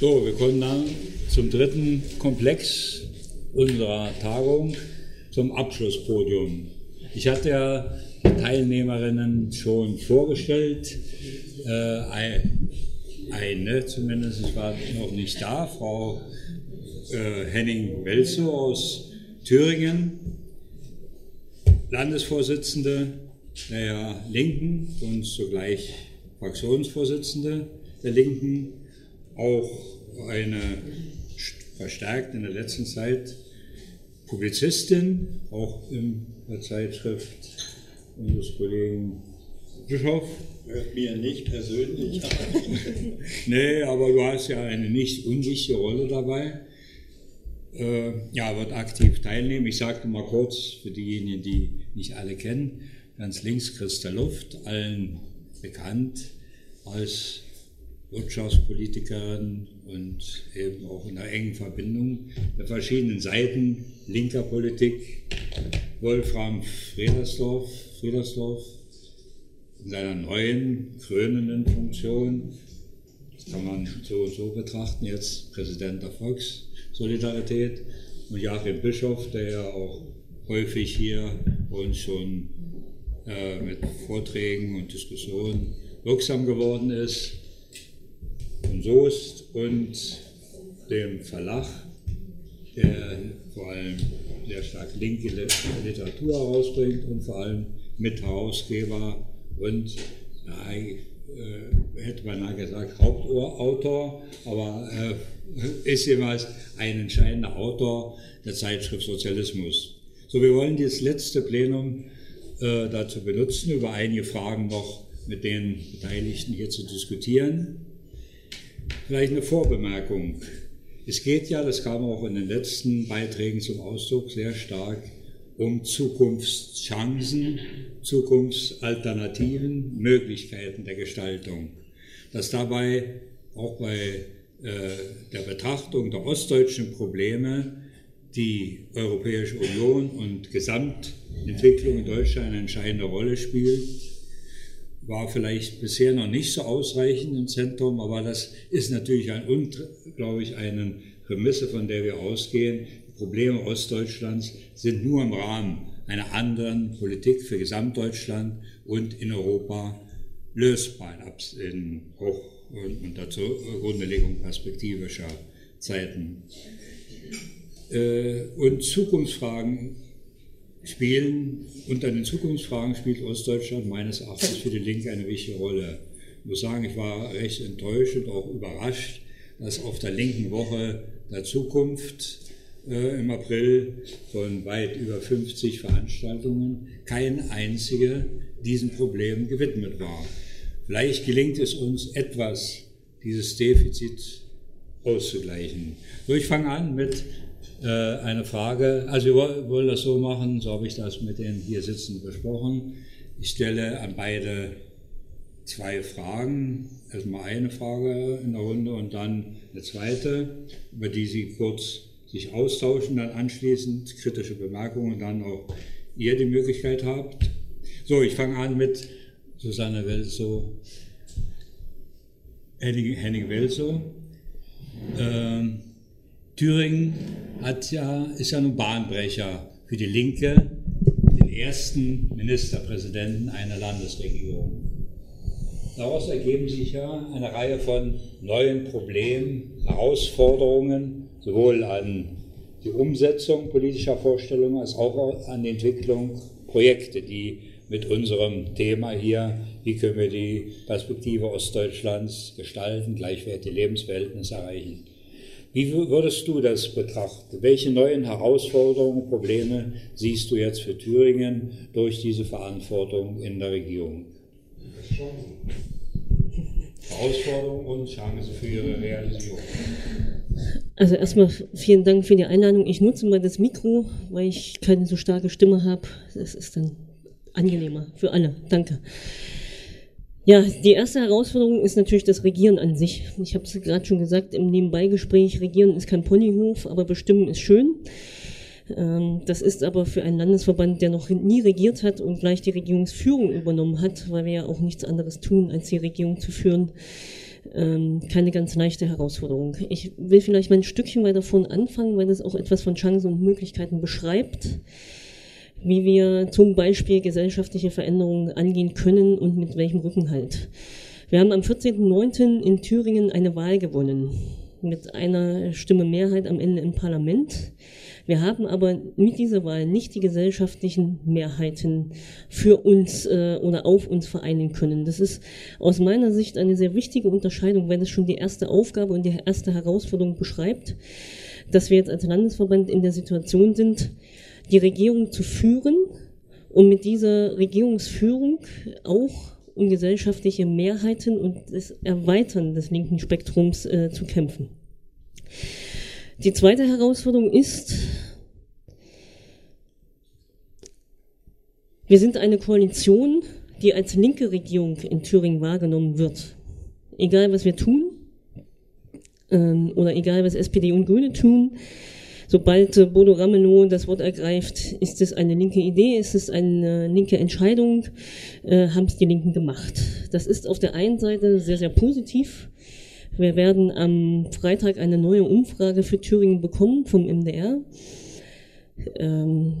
So, wir kommen dann zum dritten Komplex unserer Tagung, zum Abschlusspodium. Ich hatte ja Teilnehmerinnen schon vorgestellt. Äh, eine zumindest war noch nicht da, Frau äh, Henning-Welzow aus Thüringen, Landesvorsitzende der Linken und zugleich Fraktionsvorsitzende der Linken, auch eine verstärkt in der letzten Zeit Publizistin, auch in der Zeitschrift unseres Kollegen Bischof. Hört mir nicht persönlich nee, aber du hast ja eine nicht unwichtige Rolle dabei. Äh, ja, wird aktiv teilnehmen. Ich sagte mal kurz für diejenigen, die nicht alle kennen, ganz links Christa Luft, allen bekannt als Wirtschaftspolitikerin und eben auch in einer engen Verbindung der verschiedenen Seiten linker Politik. Wolfram Fredersdorf, Fredersdorf in seiner neuen, krönenden Funktion, das kann man so und so betrachten, jetzt Präsident der Volkssolidarität. Und Joachim Bischof, der ja auch häufig hier uns schon äh, mit Vorträgen und Diskussionen wirksam geworden ist von Soest und dem Verlag, der vor allem sehr stark linke Literatur herausbringt und vor allem Mitherausgeber und ja, äh, hätte man gesagt Hauptautor, aber äh, ist jeweils ein entscheidender Autor der Zeitschrift Sozialismus. So, wir wollen dieses letzte Plenum äh, dazu benutzen, über einige Fragen noch mit den Beteiligten hier zu diskutieren. Vielleicht eine Vorbemerkung. Es geht ja, das kam auch in den letzten Beiträgen zum Ausdruck, sehr stark um Zukunftschancen, Zukunftsalternativen, Möglichkeiten der Gestaltung. Dass dabei auch bei äh, der Betrachtung der ostdeutschen Probleme die Europäische Union und Gesamtentwicklung in Deutschland eine entscheidende Rolle spielt war vielleicht bisher noch nicht so ausreichend im Zentrum, aber das ist natürlich ein, glaube ich, eine Prämisse, von der wir ausgehen. Die Probleme Ostdeutschlands sind nur im Rahmen einer anderen Politik für Gesamtdeutschland und in Europa lösbar, in Hoch- und unter Grundlegung perspektivischer Zeiten. Äh, und Zukunftsfragen spielen, unter den Zukunftsfragen spielt Ostdeutschland meines Erachtens für die Linke eine wichtige Rolle. Ich muss sagen, ich war recht enttäuscht und auch überrascht, dass auf der linken Woche der Zukunft äh, im April von weit über 50 Veranstaltungen kein einziger diesen Problemen gewidmet war. Vielleicht gelingt es uns etwas, dieses Defizit auszugleichen. So, ich fange an mit eine Frage. Also wir wollen das so machen, so habe ich das mit den hier Sitzenden besprochen. Ich stelle an beide zwei Fragen. Erstmal eine Frage in der Runde und dann eine zweite, über die Sie kurz sich austauschen, dann anschließend kritische Bemerkungen und dann auch ihr die Möglichkeit habt. So, ich fange an mit Susanne Welso, Henning, Henning Welso. Ähm, Thüringen hat ja, ist ja ein Bahnbrecher für die Linke, den ersten Ministerpräsidenten einer Landesregierung. Daraus ergeben sich ja eine Reihe von neuen Problemen, Herausforderungen, sowohl an die Umsetzung politischer Vorstellungen als auch an die Entwicklung Projekte, die mit unserem Thema hier, wie können wir die Perspektive Ostdeutschlands gestalten, gleichwertige Lebensverhältnisse erreichen, wie würdest du das betrachten? Welche neuen Herausforderungen, Probleme siehst du jetzt für Thüringen durch diese Verantwortung in der Regierung? Herausforderungen und Chancen für ihre Realisierung. Also erstmal vielen Dank für die Einladung. Ich nutze mal das Mikro, weil ich keine so starke Stimme habe. Das ist dann angenehmer für alle. Danke. Ja, die erste Herausforderung ist natürlich das Regieren an sich. Ich habe es gerade schon gesagt im Nebenbeigespräch, Regieren ist kein Ponyhof, aber bestimmen ist schön. Ähm, das ist aber für einen Landesverband, der noch nie regiert hat und gleich die Regierungsführung übernommen hat, weil wir ja auch nichts anderes tun, als die Regierung zu führen, ähm, keine ganz leichte Herausforderung. Ich will vielleicht mal ein Stückchen weiter davon anfangen, weil es auch etwas von Chancen und Möglichkeiten beschreibt, wie wir zum Beispiel gesellschaftliche Veränderungen angehen können und mit welchem Rückenhalt. Wir haben am 14.09. in Thüringen eine Wahl gewonnen mit einer Stimme Mehrheit am Ende im Parlament. Wir haben aber mit dieser Wahl nicht die gesellschaftlichen Mehrheiten für uns äh, oder auf uns vereinen können. Das ist aus meiner Sicht eine sehr wichtige Unterscheidung, weil es schon die erste Aufgabe und die erste Herausforderung beschreibt, dass wir jetzt als Landesverband in der Situation sind, die Regierung zu führen und mit dieser Regierungsführung auch um gesellschaftliche Mehrheiten und das Erweitern des linken Spektrums äh, zu kämpfen. Die zweite Herausforderung ist, wir sind eine Koalition, die als linke Regierung in Thüringen wahrgenommen wird. Egal was wir tun ähm, oder egal was SPD und Grüne tun, sobald äh, Bodo Ramelow das Wort ergreift, ist es eine linke Idee, ist es eine linke Entscheidung, äh, haben es die Linken gemacht. Das ist auf der einen Seite sehr, sehr positiv. Wir werden am Freitag eine neue Umfrage für Thüringen bekommen vom MDR. Ähm,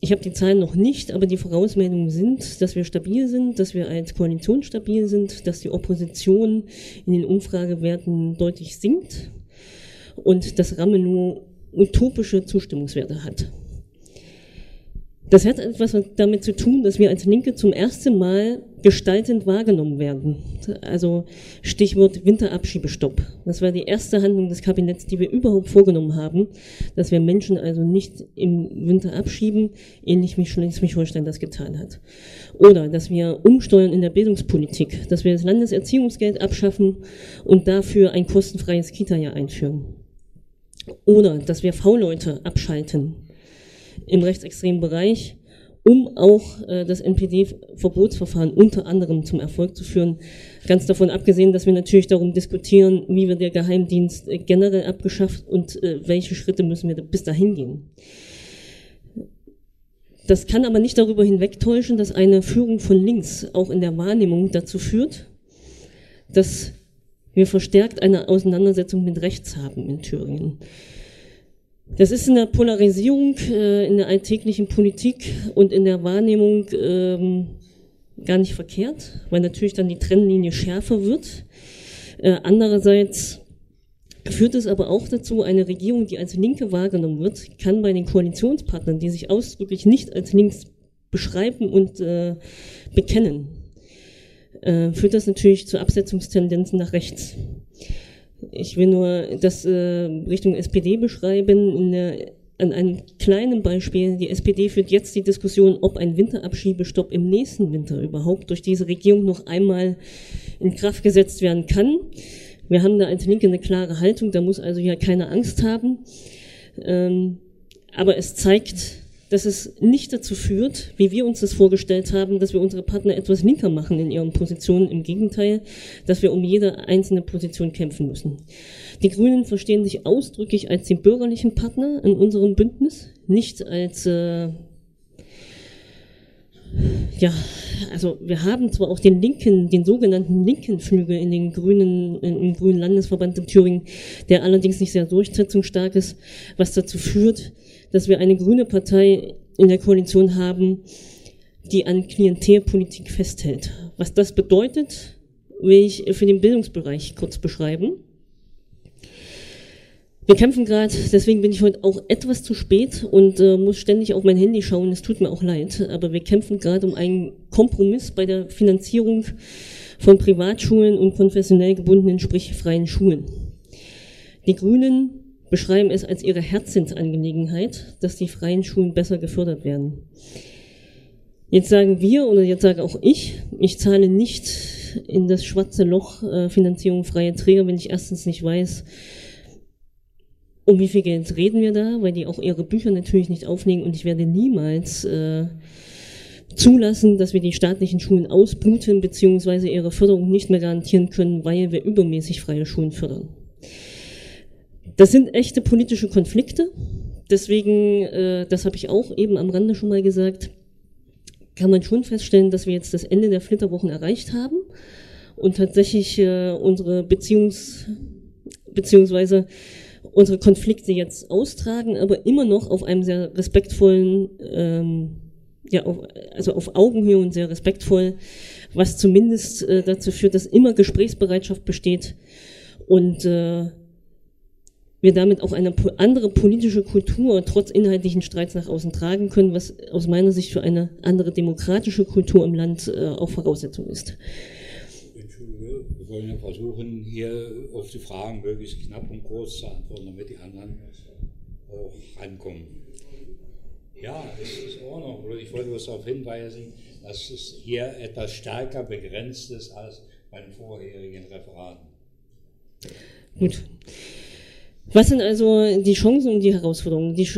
ich habe die Zahlen noch nicht, aber die Vorausmeldungen sind, dass wir stabil sind, dass wir als Koalition stabil sind, dass die Opposition in den Umfragewerten deutlich sinkt und dass Ramelow utopische Zustimmungswerte hat. Das hat etwas damit zu tun, dass wir als Linke zum ersten Mal gestaltend wahrgenommen werden. Also Stichwort Winterabschiebestopp. Das war die erste Handlung des Kabinetts, die wir überhaupt vorgenommen haben, dass wir Menschen also nicht im Winter abschieben, ähnlich wie Schleswig-Holstein das getan hat. Oder dass wir umsteuern in der Bildungspolitik, dass wir das Landeserziehungsgeld abschaffen und dafür ein kostenfreies Kita-Jahr einführen. Oder dass wir V-Leute abschalten im rechtsextremen Bereich, um auch äh, das NPD-Verbotsverfahren unter anderem zum Erfolg zu führen. Ganz davon abgesehen, dass wir natürlich darum diskutieren, wie wird der Geheimdienst äh, generell abgeschafft und äh, welche Schritte müssen wir bis dahin gehen. Das kann aber nicht darüber hinwegtäuschen, dass eine Führung von links auch in der Wahrnehmung dazu führt, dass wir verstärkt eine Auseinandersetzung mit rechts haben in Thüringen. Das ist in der Polarisierung, äh, in der alltäglichen Politik und in der Wahrnehmung ähm, gar nicht verkehrt, weil natürlich dann die Trennlinie schärfer wird. Äh, andererseits führt es aber auch dazu, eine Regierung, die als Linke wahrgenommen wird, kann bei den Koalitionspartnern, die sich ausdrücklich nicht als links beschreiben und äh, bekennen, äh, führt das natürlich zu Absetzungstendenzen nach rechts. Ich will nur das äh, Richtung SPD beschreiben. Der, an einem kleinen Beispiel. Die SPD führt jetzt die Diskussion, ob ein Winterabschiebestopp im nächsten Winter überhaupt durch diese Regierung noch einmal in Kraft gesetzt werden kann. Wir haben da als Linke eine klare Haltung, da muss also ja keine Angst haben. Ähm, aber es zeigt, dass es nicht dazu führt, wie wir uns das vorgestellt haben, dass wir unsere Partner etwas linker machen in ihren Positionen. Im Gegenteil, dass wir um jede einzelne Position kämpfen müssen. Die Grünen verstehen sich ausdrücklich als die bürgerlichen Partner in unserem Bündnis, nicht als äh, ja, also wir haben zwar auch den linken, den sogenannten linken Flügel in den Grünen, im Grünen Landesverband in Thüringen, der allerdings nicht sehr durchsetzungsstark ist, was dazu führt, dass wir eine grüne Partei in der Koalition haben, die an Klientelpolitik festhält. Was das bedeutet, will ich für den Bildungsbereich kurz beschreiben. Wir kämpfen gerade, deswegen bin ich heute auch etwas zu spät und äh, muss ständig auf mein Handy schauen. Es tut mir auch leid, aber wir kämpfen gerade um einen Kompromiss bei der Finanzierung von Privatschulen und konfessionell gebundenen, sprich freien Schulen. Die Grünen beschreiben es als ihre Herzensangelegenheit, dass die freien Schulen besser gefördert werden. Jetzt sagen wir oder jetzt sage auch ich, ich zahle nicht in das schwarze Loch äh, Finanzierung freie Träger, wenn ich erstens nicht weiß, um wie viel Geld reden wir da, weil die auch ihre Bücher natürlich nicht auflegen und ich werde niemals äh, zulassen, dass wir die staatlichen Schulen ausbluten beziehungsweise ihre Förderung nicht mehr garantieren können, weil wir übermäßig freie Schulen fördern. Das sind echte politische Konflikte. Deswegen, äh, das habe ich auch eben am Rande schon mal gesagt, kann man schon feststellen, dass wir jetzt das Ende der Flitterwochen erreicht haben und tatsächlich äh, unsere Beziehungs beziehungsweise unsere Konflikte jetzt austragen, aber immer noch auf einem sehr respektvollen, ähm, ja, auf, also auf Augenhöhe und sehr respektvoll, was zumindest äh, dazu führt, dass immer Gesprächsbereitschaft besteht und äh, wir damit auch eine andere politische Kultur trotz inhaltlichen Streits nach außen tragen können, was aus meiner Sicht für eine andere demokratische Kultur im Land äh, auch Voraussetzung ist. Wir wollen ja versuchen, hier auf die Fragen möglichst knapp und kurz zu antworten, damit die anderen auch rankommen. Ja, es ist auch noch, Ich wollte bloß darauf hinweisen, dass es hier etwas stärker begrenzt ist als bei den vorherigen Referaten. Gut. Was sind also die Chancen und die Herausforderungen? Die,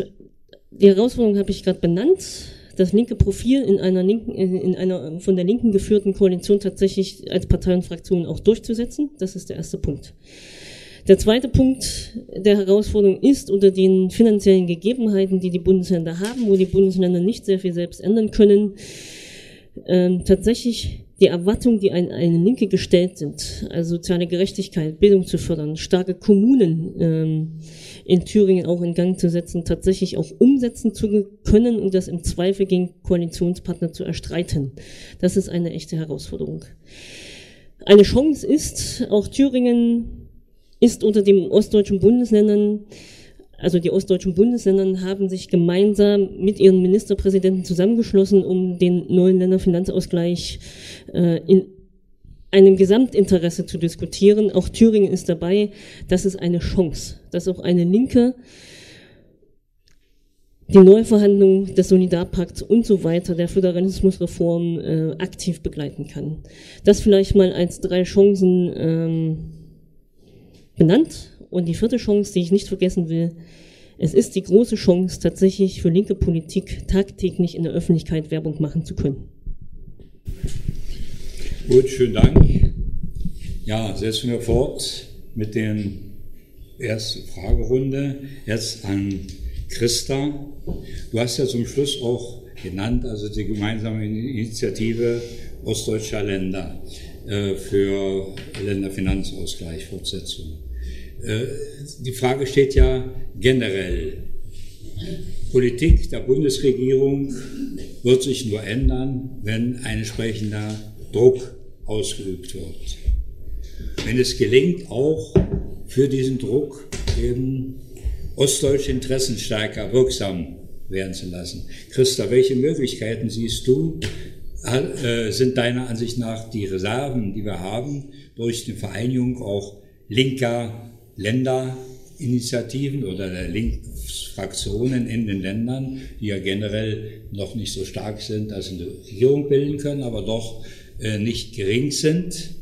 die Herausforderungen habe ich gerade benannt. Das linke Profil in einer, linken, in einer von der Linken geführten Koalition tatsächlich als Partei und Fraktion auch durchzusetzen. Das ist der erste Punkt. Der zweite Punkt der Herausforderung ist unter den finanziellen Gegebenheiten, die die Bundesländer haben, wo die Bundesländer nicht sehr viel selbst ändern können, ähm, tatsächlich die Erwartungen, die an eine Linke gestellt sind, also soziale Gerechtigkeit, Bildung zu fördern, starke Kommunen ähm, in Thüringen auch in Gang zu setzen, tatsächlich auch umsetzen zu können und das im Zweifel gegen Koalitionspartner zu erstreiten. Das ist eine echte Herausforderung. Eine Chance ist, auch Thüringen ist unter den ostdeutschen Bundesländern also die ostdeutschen Bundesländer haben sich gemeinsam mit ihren Ministerpräsidenten zusammengeschlossen, um den neuen Länderfinanzausgleich äh, in einem Gesamtinteresse zu diskutieren. Auch Thüringen ist dabei. Das ist eine Chance, dass auch eine Linke die Neuverhandlung des Solidarpakts und so weiter, der Föderalismusreform äh, aktiv begleiten kann. Das vielleicht mal als drei Chancen ähm, benannt. Und die vierte Chance, die ich nicht vergessen will, es ist die große Chance, tatsächlich für linke Politik tagtäglich in der Öffentlichkeit Werbung machen zu können. Gut, schönen Dank. Ja, setzen wir fort mit der ersten Fragerunde. Jetzt an Christa. Du hast ja zum Schluss auch genannt, also die gemeinsame Initiative ostdeutscher Länder äh, für Länderfinanzausgleich, Fortsetzung. Äh, die Frage steht ja generell. Politik der Bundesregierung wird sich nur ändern, wenn ein entsprechender Druck ausgeübt wird. Wenn es gelingt, auch für diesen Druck eben ostdeutsche Interessen stärker wirksam werden zu lassen. Christa, welche Möglichkeiten siehst du, äh, sind deiner Ansicht nach die Reserven, die wir haben, durch die Vereinigung auch linker Länderinitiativen oder der Linksfraktionen in den Ländern, die ja generell noch nicht so stark sind, dass sie eine Regierung bilden können, aber doch nicht gering sind,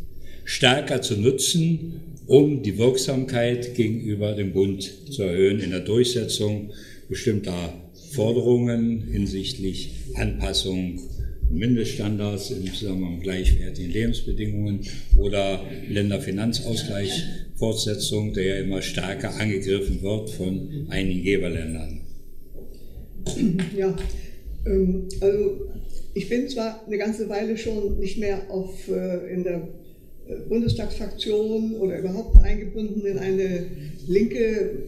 stärker zu nutzen, um die Wirksamkeit gegenüber dem Bund zu erhöhen in der Durchsetzung bestimmter Forderungen hinsichtlich Anpassung Mindeststandards im Zusammenhang mit gleichwertigen Lebensbedingungen oder Länderfinanzausgleich Fortsetzung, der ja immer stärker angegriffen wird von einigen Geberländern. Ja, ähm, also ich bin zwar eine ganze Weile schon nicht mehr auf, äh, in der äh, Bundestagsfraktion oder überhaupt eingebunden in eine linke,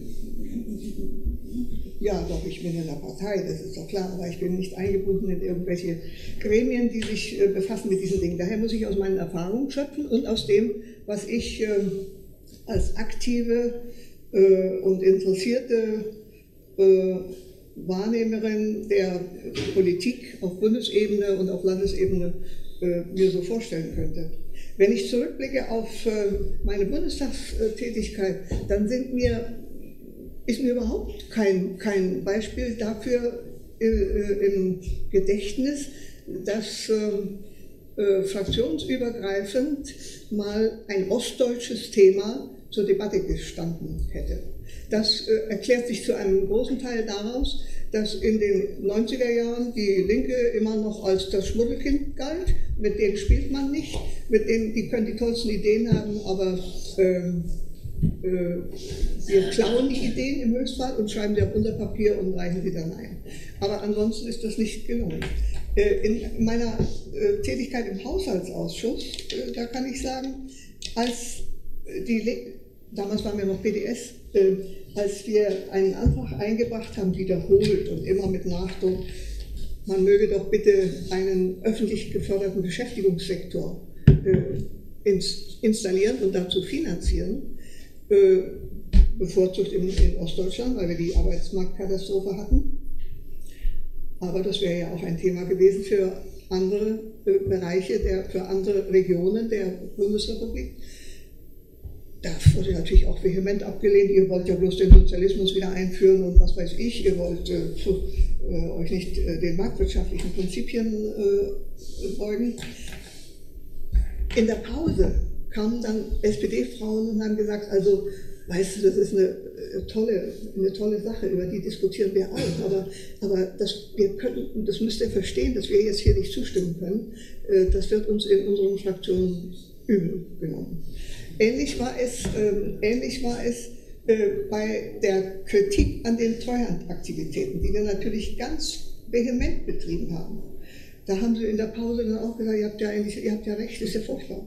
ja doch, ich bin in der Partei, das ist doch klar, aber ich bin nicht eingebunden in irgendwelche Gremien, die sich äh, befassen mit diesen Dingen. Daher muss ich aus meinen Erfahrungen schöpfen und aus dem, was ich ähm, als aktive äh, und interessierte äh, Wahrnehmerin der Politik auf Bundesebene und auf Landesebene äh, mir so vorstellen könnte. Wenn ich zurückblicke auf äh, meine Bundestagstätigkeit, dann sind mir, ist mir überhaupt kein, kein Beispiel dafür äh, äh, im Gedächtnis, dass fraktionsübergreifend mal ein ostdeutsches Thema zur Debatte gestanden hätte. Das äh, erklärt sich zu einem großen Teil daraus, dass in den 90er Jahren die Linke immer noch als das Schmuddelkind galt. Mit denen spielt man nicht, mit denen, die können die tollsten Ideen haben, aber ähm, äh, wir klauen die Ideen im Höchstfall und schreiben sie auf unser Papier und reichen sie dann ein. Aber ansonsten ist das nicht gelungen. Äh, in meiner äh, Tätigkeit im Haushaltsausschuss, äh, da kann ich sagen, als die, damals waren wir noch PDS, als wir einen Antrag eingebracht haben, wiederholt und immer mit Nachdruck, man möge doch bitte einen öffentlich geförderten Beschäftigungssektor installieren und dazu finanzieren, bevorzugt in, in Ostdeutschland, weil wir die Arbeitsmarktkatastrophe hatten. Aber das wäre ja auch ein Thema gewesen für andere äh, Bereiche, der, für andere Regionen der Bundesrepublik. Das wurde natürlich auch vehement abgelehnt. Ihr wollt ja bloß den Sozialismus wieder einführen und was weiß ich. Ihr wollt äh, zu, äh, euch nicht äh, den marktwirtschaftlichen Prinzipien äh, beugen. In der Pause kamen dann SPD-Frauen und haben gesagt, also weißt du, das ist eine äh, tolle, eine tolle Sache, über die diskutieren wir auch. Aber, aber das, wir können, das müsst ihr verstehen, dass wir jetzt hier nicht zustimmen können, äh, das wird uns in unseren Fraktionen übel genommen. Ähnlich war es, ähm, ähnlich war es äh, bei der Kritik an den Treuhandaktivitäten, die wir natürlich ganz vehement betrieben haben. Da haben sie in der Pause dann auch gesagt, ihr habt ja eigentlich, ihr habt ja recht, ist ja furchtbar.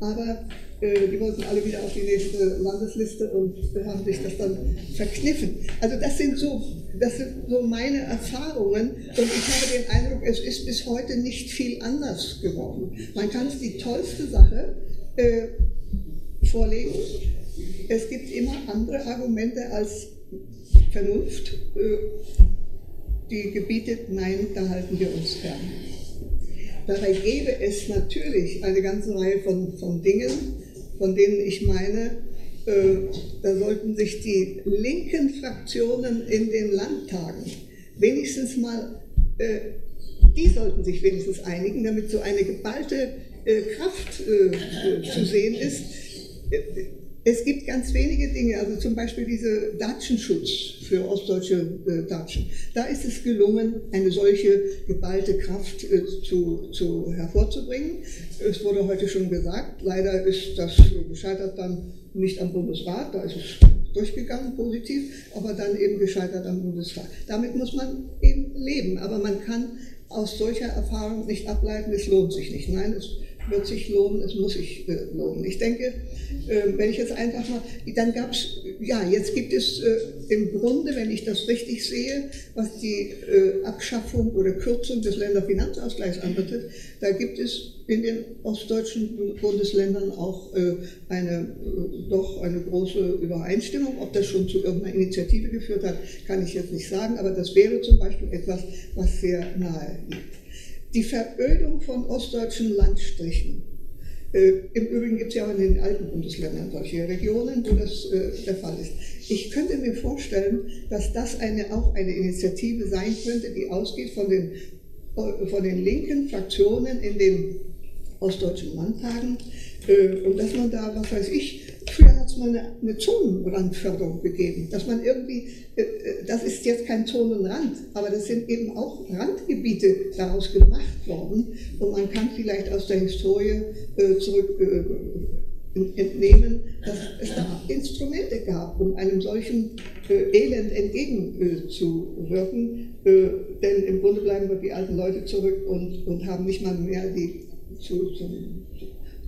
Aber äh, die wollten alle wieder auf die nächste Landesliste und haben sich das dann verkniffen. Also das sind so, das sind so meine Erfahrungen und ich habe den Eindruck, es ist bis heute nicht viel anders geworden. Man kann es die tollste Sache äh, vorlegen. Es gibt immer andere Argumente als Vernunft, äh, die gebietet, nein, da halten wir uns fern. Dabei gäbe es natürlich eine ganze Reihe von, von Dingen, von denen ich meine, äh, da sollten sich die linken Fraktionen in den Landtagen wenigstens mal, äh, die sollten sich wenigstens einigen, damit so eine geballte Kraft zu sehen ist. Es gibt ganz wenige Dinge, also zum Beispiel dieser Datschenschutz für ostdeutsche äh, Datschen. Da ist es gelungen, eine solche geballte Kraft äh, zu, zu, hervorzubringen. Es wurde heute schon gesagt, leider ist das gescheitert dann nicht am Bundesrat, da ist es durchgegangen, positiv, aber dann eben gescheitert am Bundesrat. Damit muss man eben leben, aber man kann aus solcher Erfahrung nicht ableiten, es lohnt sich nicht. Nein, es wird sich lohnen, es muss sich äh, lohnen. Ich denke, äh, wenn ich jetzt einfach mal, dann gab es, ja, jetzt gibt es äh, im Grunde, wenn ich das richtig sehe, was die äh, Abschaffung oder Kürzung des Länderfinanzausgleichs anbetrifft, da gibt es in den ostdeutschen Bundesländern auch äh, eine, äh, doch eine große Übereinstimmung. Ob das schon zu irgendeiner Initiative geführt hat, kann ich jetzt nicht sagen, aber das wäre zum Beispiel etwas, was sehr nahe liegt die Verödung von ostdeutschen Landstrichen. Äh, Im Übrigen gibt es ja auch in den alten Bundesländern solche Regionen, wo das äh, der Fall ist. Ich könnte mir vorstellen, dass das eine, auch eine Initiative sein könnte, die ausgeht von den, von den linken Fraktionen in den ostdeutschen Landtagen äh, und dass man da, was weiß ich, früher hat es mal eine, eine Zonenrandförderung gegeben, dass man irgendwie, äh, äh, das ist jetzt kein Zonenrand, aber das sind eben auch Randgebiete daraus gemacht worden und man kann vielleicht aus der Historie zurück entnehmen, dass es da Instrumente gab, um einem solchen Elend entgegenzuwirken, denn im Grunde bleiben die alten Leute zurück und, und haben nicht mal mehr die zu, zum,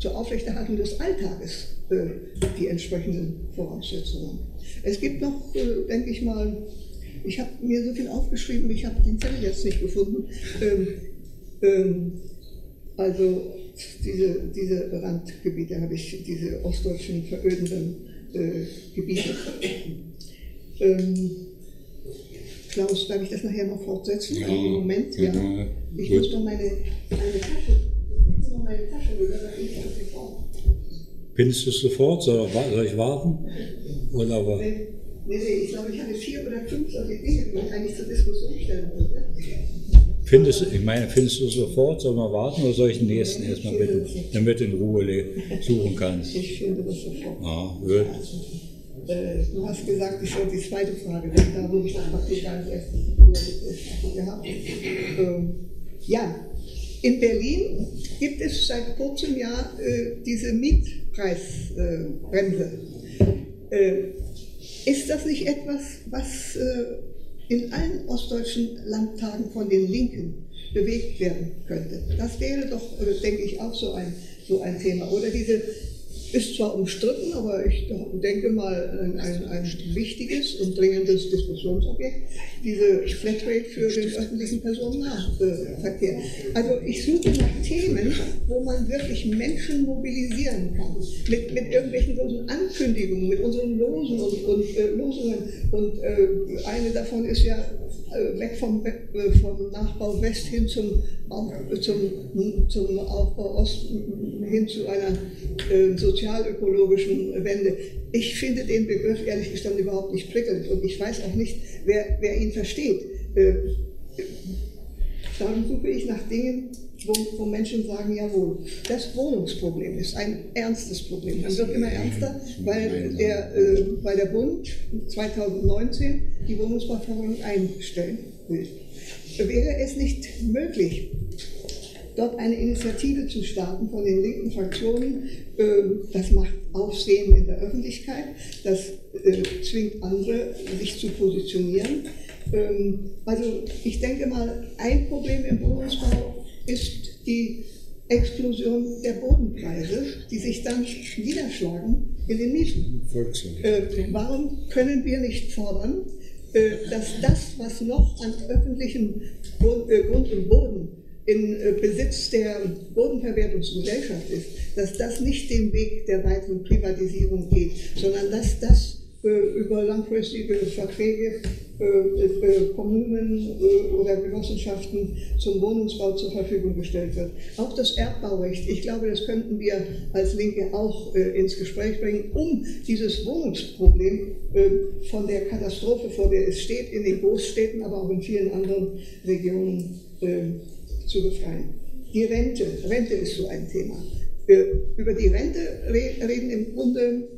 zur Aufrechterhaltung des Alltages äh, die entsprechenden Voraussetzungen. Es gibt noch, äh, denke ich mal, ich habe mir so viel aufgeschrieben, ich habe den Zettel jetzt nicht gefunden. Ähm, ähm, also diese, diese Randgebiete habe ich, diese ostdeutschen verödenden äh, Gebiete. Ähm, Klaus, darf ich das nachher noch fortsetzen? Ja, Einen Moment, ja. Ich muss noch meine, meine Tasche Findest du es sofort? Soll, soll ich warten? Oder aber? Nee, nee, ich glaube, ich hatte vier oder fünf solche Dinge, die ich eigentlich zur Diskussion stellen würde. Findest, ich meine, findest du es sofort? Soll man warten oder soll ich den nächsten erstmal bitten, damit du in Ruhe suchen kannst? Ich finde das sofort. Ah, gut. Äh, du hast gesagt, ich soll die zweite Frage, da wo ich praktisch gar nicht erst gehabt. Ähm, ja, in Berlin gibt es seit kurzem Jahr äh, diese Mietpreisbremse. Äh, ist das nicht etwas, was äh, in allen ostdeutschen Landtagen von den Linken bewegt werden könnte. Das wäre doch, äh, denke ich, auch so ein, so ein Thema. Oder diese ist zwar umstritten, aber ich denke mal ein, ein, ein wichtiges und dringendes Diskussionsobjekt, diese Flatrate für den öffentlichen Personennahverkehr. Also ich suche nach Themen, wo man wirklich Menschen mobilisieren kann, mit, mit irgendwelchen losen Ankündigungen, mit unseren Losen und, und äh, Losungen. Und äh, eine davon ist ja weg vom, äh, vom Nachbau West hin zum, zum, zum Aufbau Ost, hin zu einer äh, sozialökologischen Wende. Ich finde den Begriff ehrlich gesagt überhaupt nicht prickelnd und ich weiß auch nicht, wer, wer ihn versteht. Äh, darum suche ich nach Dingen, wo, wo, Menschen sagen, jawohl, das Wohnungsproblem ist ein ernstes Problem. Es wird immer ernster, weil der, äh, weil der Bund 2019 die Wohnungsbauförderung einstellen will. Wäre es nicht möglich, dort eine Initiative zu starten von den linken Fraktionen, äh, das macht Aufsehen in der Öffentlichkeit, das äh, zwingt andere, sich zu positionieren. Ähm, also ich denke mal, ein Problem im Wohnungsbau ist die Explosion der Bodenpreise, die sich dann niederschlagen in den Mieten. Äh, warum können wir nicht fordern, äh, dass das, was noch an öffentlichem Grund, äh, Grund und Boden in äh, Besitz der Bodenverwertungsgesellschaft ist, dass das nicht den Weg der weiteren Privatisierung geht, sondern dass das äh, über langfristige Verträge Kommunen oder Genossenschaften zum Wohnungsbau zur Verfügung gestellt wird. Auch das Erbbaurecht, ich glaube, das könnten wir als Linke auch ins Gespräch bringen, um dieses Wohnungsproblem von der Katastrophe, vor der es steht, in den Großstädten, aber auch in vielen anderen Regionen zu befreien. Die Rente, Rente ist so ein Thema. Über die Rente reden im Grunde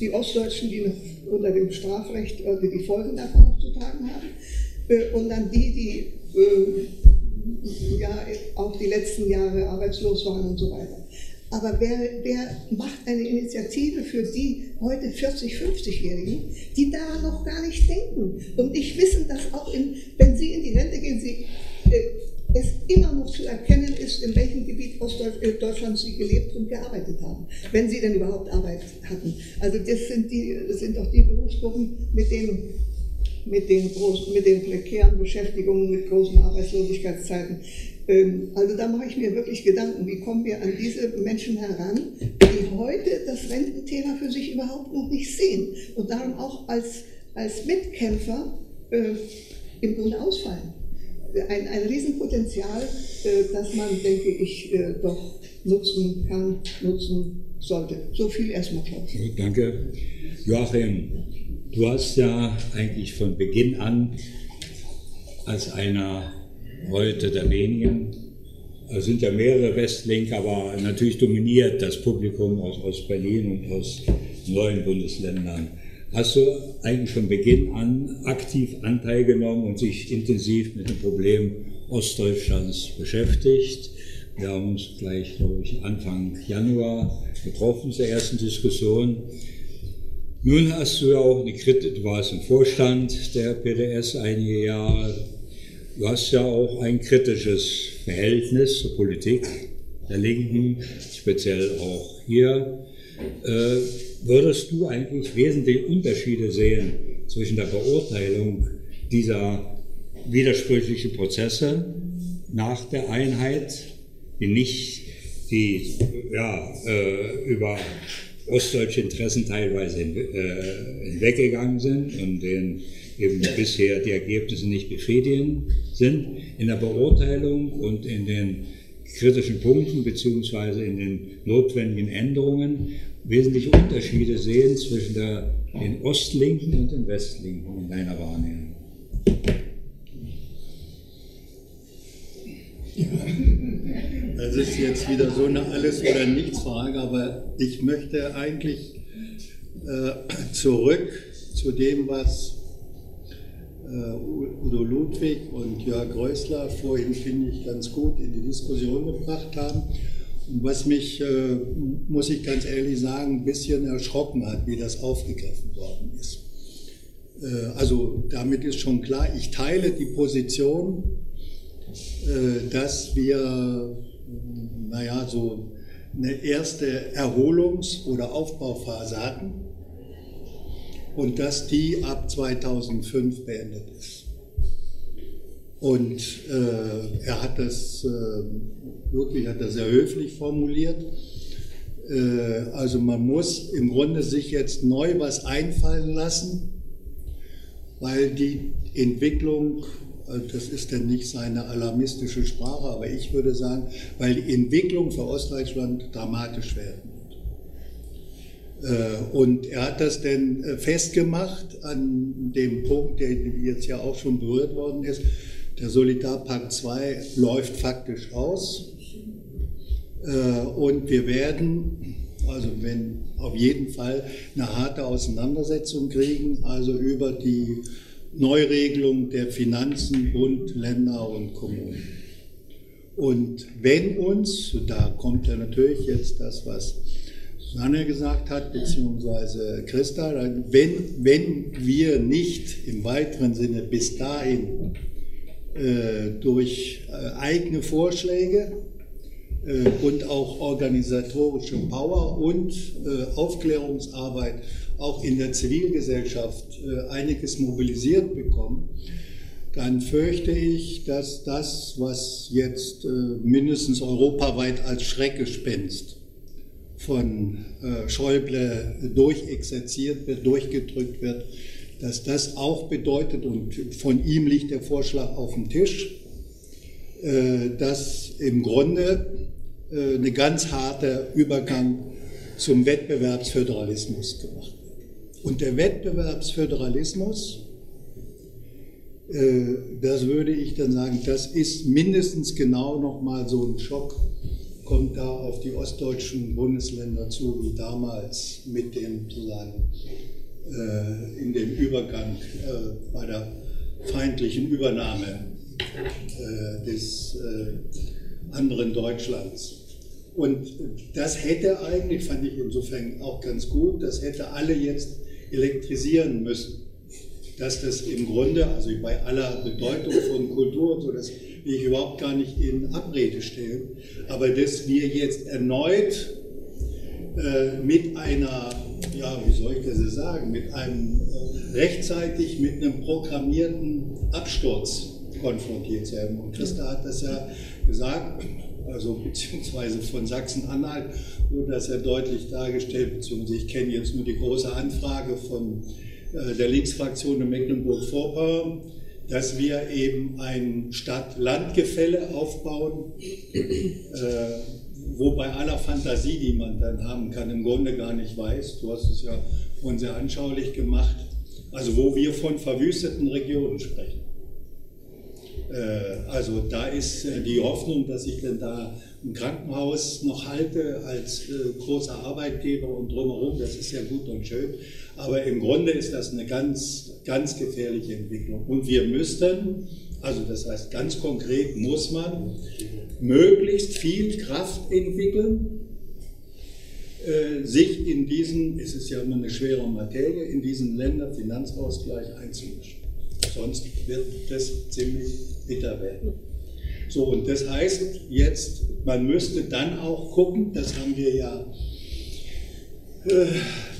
die Ostdeutschen, die noch unter dem Strafrecht irgendwie die Folgen davon noch zu tragen haben, äh, und dann die, die äh, ja auch die letzten Jahre arbeitslos waren und so weiter. Aber wer, wer macht eine Initiative für die heute 40, 50-Jährigen, die daran noch gar nicht denken und nicht wissen, dass auch in, wenn sie in die Rente gehen, sie äh, es immer noch zu erkennen ist, in welchem Gebiet Ostdeutschlands äh, sie gelebt und gearbeitet haben, wenn sie denn überhaupt Arbeit hatten. Also das sind, die, das sind auch die Berufsgruppen, mit denen mit den, großen, mit den prekären Beschäftigungen, mit großen Arbeitslosigkeitszeiten. Ähm, also da mache ich mir wirklich Gedanken, wie kommen wir an diese Menschen heran, die heute das Rententhema für sich überhaupt noch nicht sehen und darum auch als, als Mitkämpfer äh, im Grunde ausfallen ein, ein Riesenpotenzial, äh, das man, denke ich, äh, doch nutzen kann, nutzen sollte. So viel erstmal, Klaus. Danke. Joachim, du hast ja eigentlich von Beginn an als einer heute der wenigen, es sind ja mehrere Westlink, aber natürlich dominiert das Publikum aus Ostberlin und aus neuen Bundesländern hast du eigentlich von Beginn an aktiv Anteil genommen und sich intensiv mit dem Problem Ostdeutschlands beschäftigt. Wir haben uns gleich, glaube ich, Anfang Januar getroffen zur ersten Diskussion. Nun hast du ja auch eine Kritik, du warst im Vorstand der PDS einige Jahre. Du hast ja auch ein kritisches Verhältnis zur Politik der Linken, speziell auch hier. Äh, würdest du eigentlich wesentliche Unterschiede sehen zwischen der Beurteilung dieser widersprüchlichen Prozesse nach der Einheit, die nicht die ja, äh, über ostdeutsche Interessen teilweise äh, hinweggegangen sind und denen eben bisher die Ergebnisse nicht befriedigend sind, in der Beurteilung und in den kritischen Punkten beziehungsweise in den notwendigen Änderungen wesentliche Unterschiede sehen zwischen der, den Ostlinken und den Westlinken in deiner Wahrnehmung? Das ist jetzt wieder so eine Alles- oder Nichts-Frage, aber ich möchte eigentlich äh, zurück zu dem, was Udo Ludwig und Jörg Rösler vorhin, finde ich, ganz gut in die Diskussion gebracht haben. Und was mich, äh, muss ich ganz ehrlich sagen, ein bisschen erschrocken hat, wie das aufgegriffen worden ist. Äh, also damit ist schon klar, ich teile die Position, äh, dass wir, naja, so eine erste Erholungs- oder Aufbauphase hatten und dass die ab 2005 beendet ist. Und äh, er hat das äh, wirklich, hat das sehr höflich formuliert. Äh, also man muss im Grunde sich jetzt neu was einfallen lassen, weil die Entwicklung, äh, das ist denn nicht seine alarmistische Sprache, aber ich würde sagen, weil die Entwicklung für Ostdeutschland dramatisch werden und er hat das denn festgemacht an dem Punkt, der jetzt ja auch schon berührt worden ist. Der Solidarpakt 2 läuft faktisch aus. Und wir werden also wenn auf jeden Fall eine harte Auseinandersetzung kriegen, also über die Neuregelung der Finanzen Bund, Länder und Kommunen. Und wenn uns, da kommt ja natürlich jetzt das, was Susanne gesagt hat, beziehungsweise Christa, wenn, wenn wir nicht im weiteren Sinne bis dahin äh, durch äh, eigene Vorschläge äh, und auch organisatorische Power und äh, Aufklärungsarbeit auch in der Zivilgesellschaft äh, einiges mobilisiert bekommen, dann fürchte ich, dass das, was jetzt mindestens europaweit als Schreckgespenst von Schäuble durchexerziert wird, durchgedrückt wird, dass das auch bedeutet, und von ihm liegt der Vorschlag auf dem Tisch, dass im Grunde äh, eine ganz harte Übergang zum Wettbewerbsföderalismus gemacht wird. Und der Wettbewerbsföderalismus, äh, das würde ich dann sagen, das ist mindestens genau nochmal so ein Schock, kommt da auf die ostdeutschen Bundesländer zu, wie damals mit dem sozusagen äh, in dem Übergang bei der feindlichen Übernahme des anderen Deutschlands. Und das hätte eigentlich, fand ich insofern auch ganz gut, das hätte alle jetzt elektrisieren müssen. Dass das im Grunde, also bei aller Bedeutung von Kultur und so, das will ich überhaupt gar nicht in Abrede stellen, aber dass wir jetzt erneut äh, mit einer, ja, wie soll ich das sagen, mit einem äh, rechtzeitig mit einem programmierten Absturz konfrontiert werden. Und Christa hat das ja gesagt, also beziehungsweise von Sachsen-Anhalt wurde das ja deutlich dargestellt, beziehungsweise ich kenne jetzt nur die große Anfrage von äh, der Linksfraktion in Mecklenburg-Vorpommern, dass wir eben ein Stadt-Land-Gefälle aufbauen, äh, wo bei aller Fantasie, die man dann haben kann, im Grunde gar nicht weiß, du hast es ja vorhin sehr anschaulich gemacht, also wo wir von verwüsteten Regionen sprechen. Äh, also da ist äh, die Hoffnung, dass ich denn da ein Krankenhaus noch halte als äh, großer Arbeitgeber und drumherum, das ist ja gut und schön. Aber im Grunde ist das eine ganz, ganz gefährliche Entwicklung. Und wir müssten, also das heißt ganz konkret, muss man möglichst viel Kraft entwickeln, sich in diesen, es ist ja immer eine schwere Materie, in diesen Länderfinanzausgleich einzumischen. Sonst wird das ziemlich bitter werden. So, und das heißt jetzt, man müsste dann auch gucken, das haben wir ja, äh,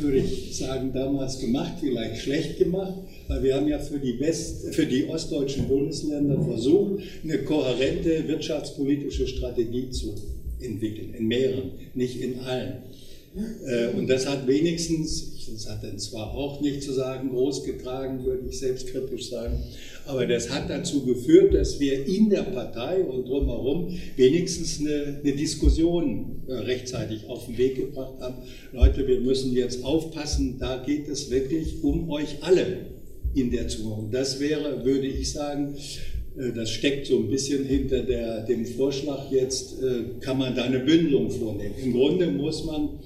würde ich sagen, damals gemacht, vielleicht schlecht gemacht, weil wir haben ja für die, West, für die ostdeutschen Bundesländer versucht, eine kohärente wirtschaftspolitische Strategie zu entwickeln, in mehreren, nicht in allen. Äh, und das hat wenigstens, das hat dann zwar auch nicht zu sagen groß getragen, würde ich selbstkritisch sagen, aber das hat dazu geführt, dass wir in der Partei und drumherum wenigstens eine, eine Diskussion äh, rechtzeitig auf den Weg gebracht haben. Leute, wir müssen jetzt aufpassen, da geht es wirklich um euch alle in der Zukunft. Das wäre, würde ich sagen, äh, das steckt so ein bisschen hinter der, dem Vorschlag jetzt, kann man da eine Bündelung vornehmen. Im Grunde muss man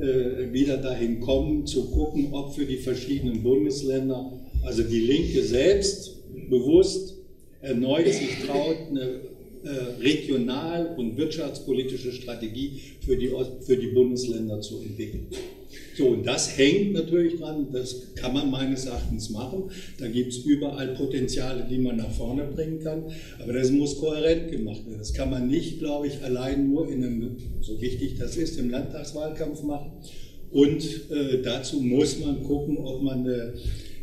äh, wieder dahin kommen, zu gucken, ob für die verschiedenen Bundesländer, also die Linke selbst bewusst erneut sich traut, eine äh, regional- und wirtschaftspolitische Strategie für die, für die Bundesländer zu entwickeln. So, und das hängt natürlich dran, das kann man meines Erachtens machen. Da gibt es überall Potenziale, die man nach vorne bringen kann. Aber das muss kohärent gemacht werden. Das kann man nicht, glaube ich, allein nur in einem, so wichtig das ist, im Landtagswahlkampf machen. Und äh, dazu muss man gucken, ob man eine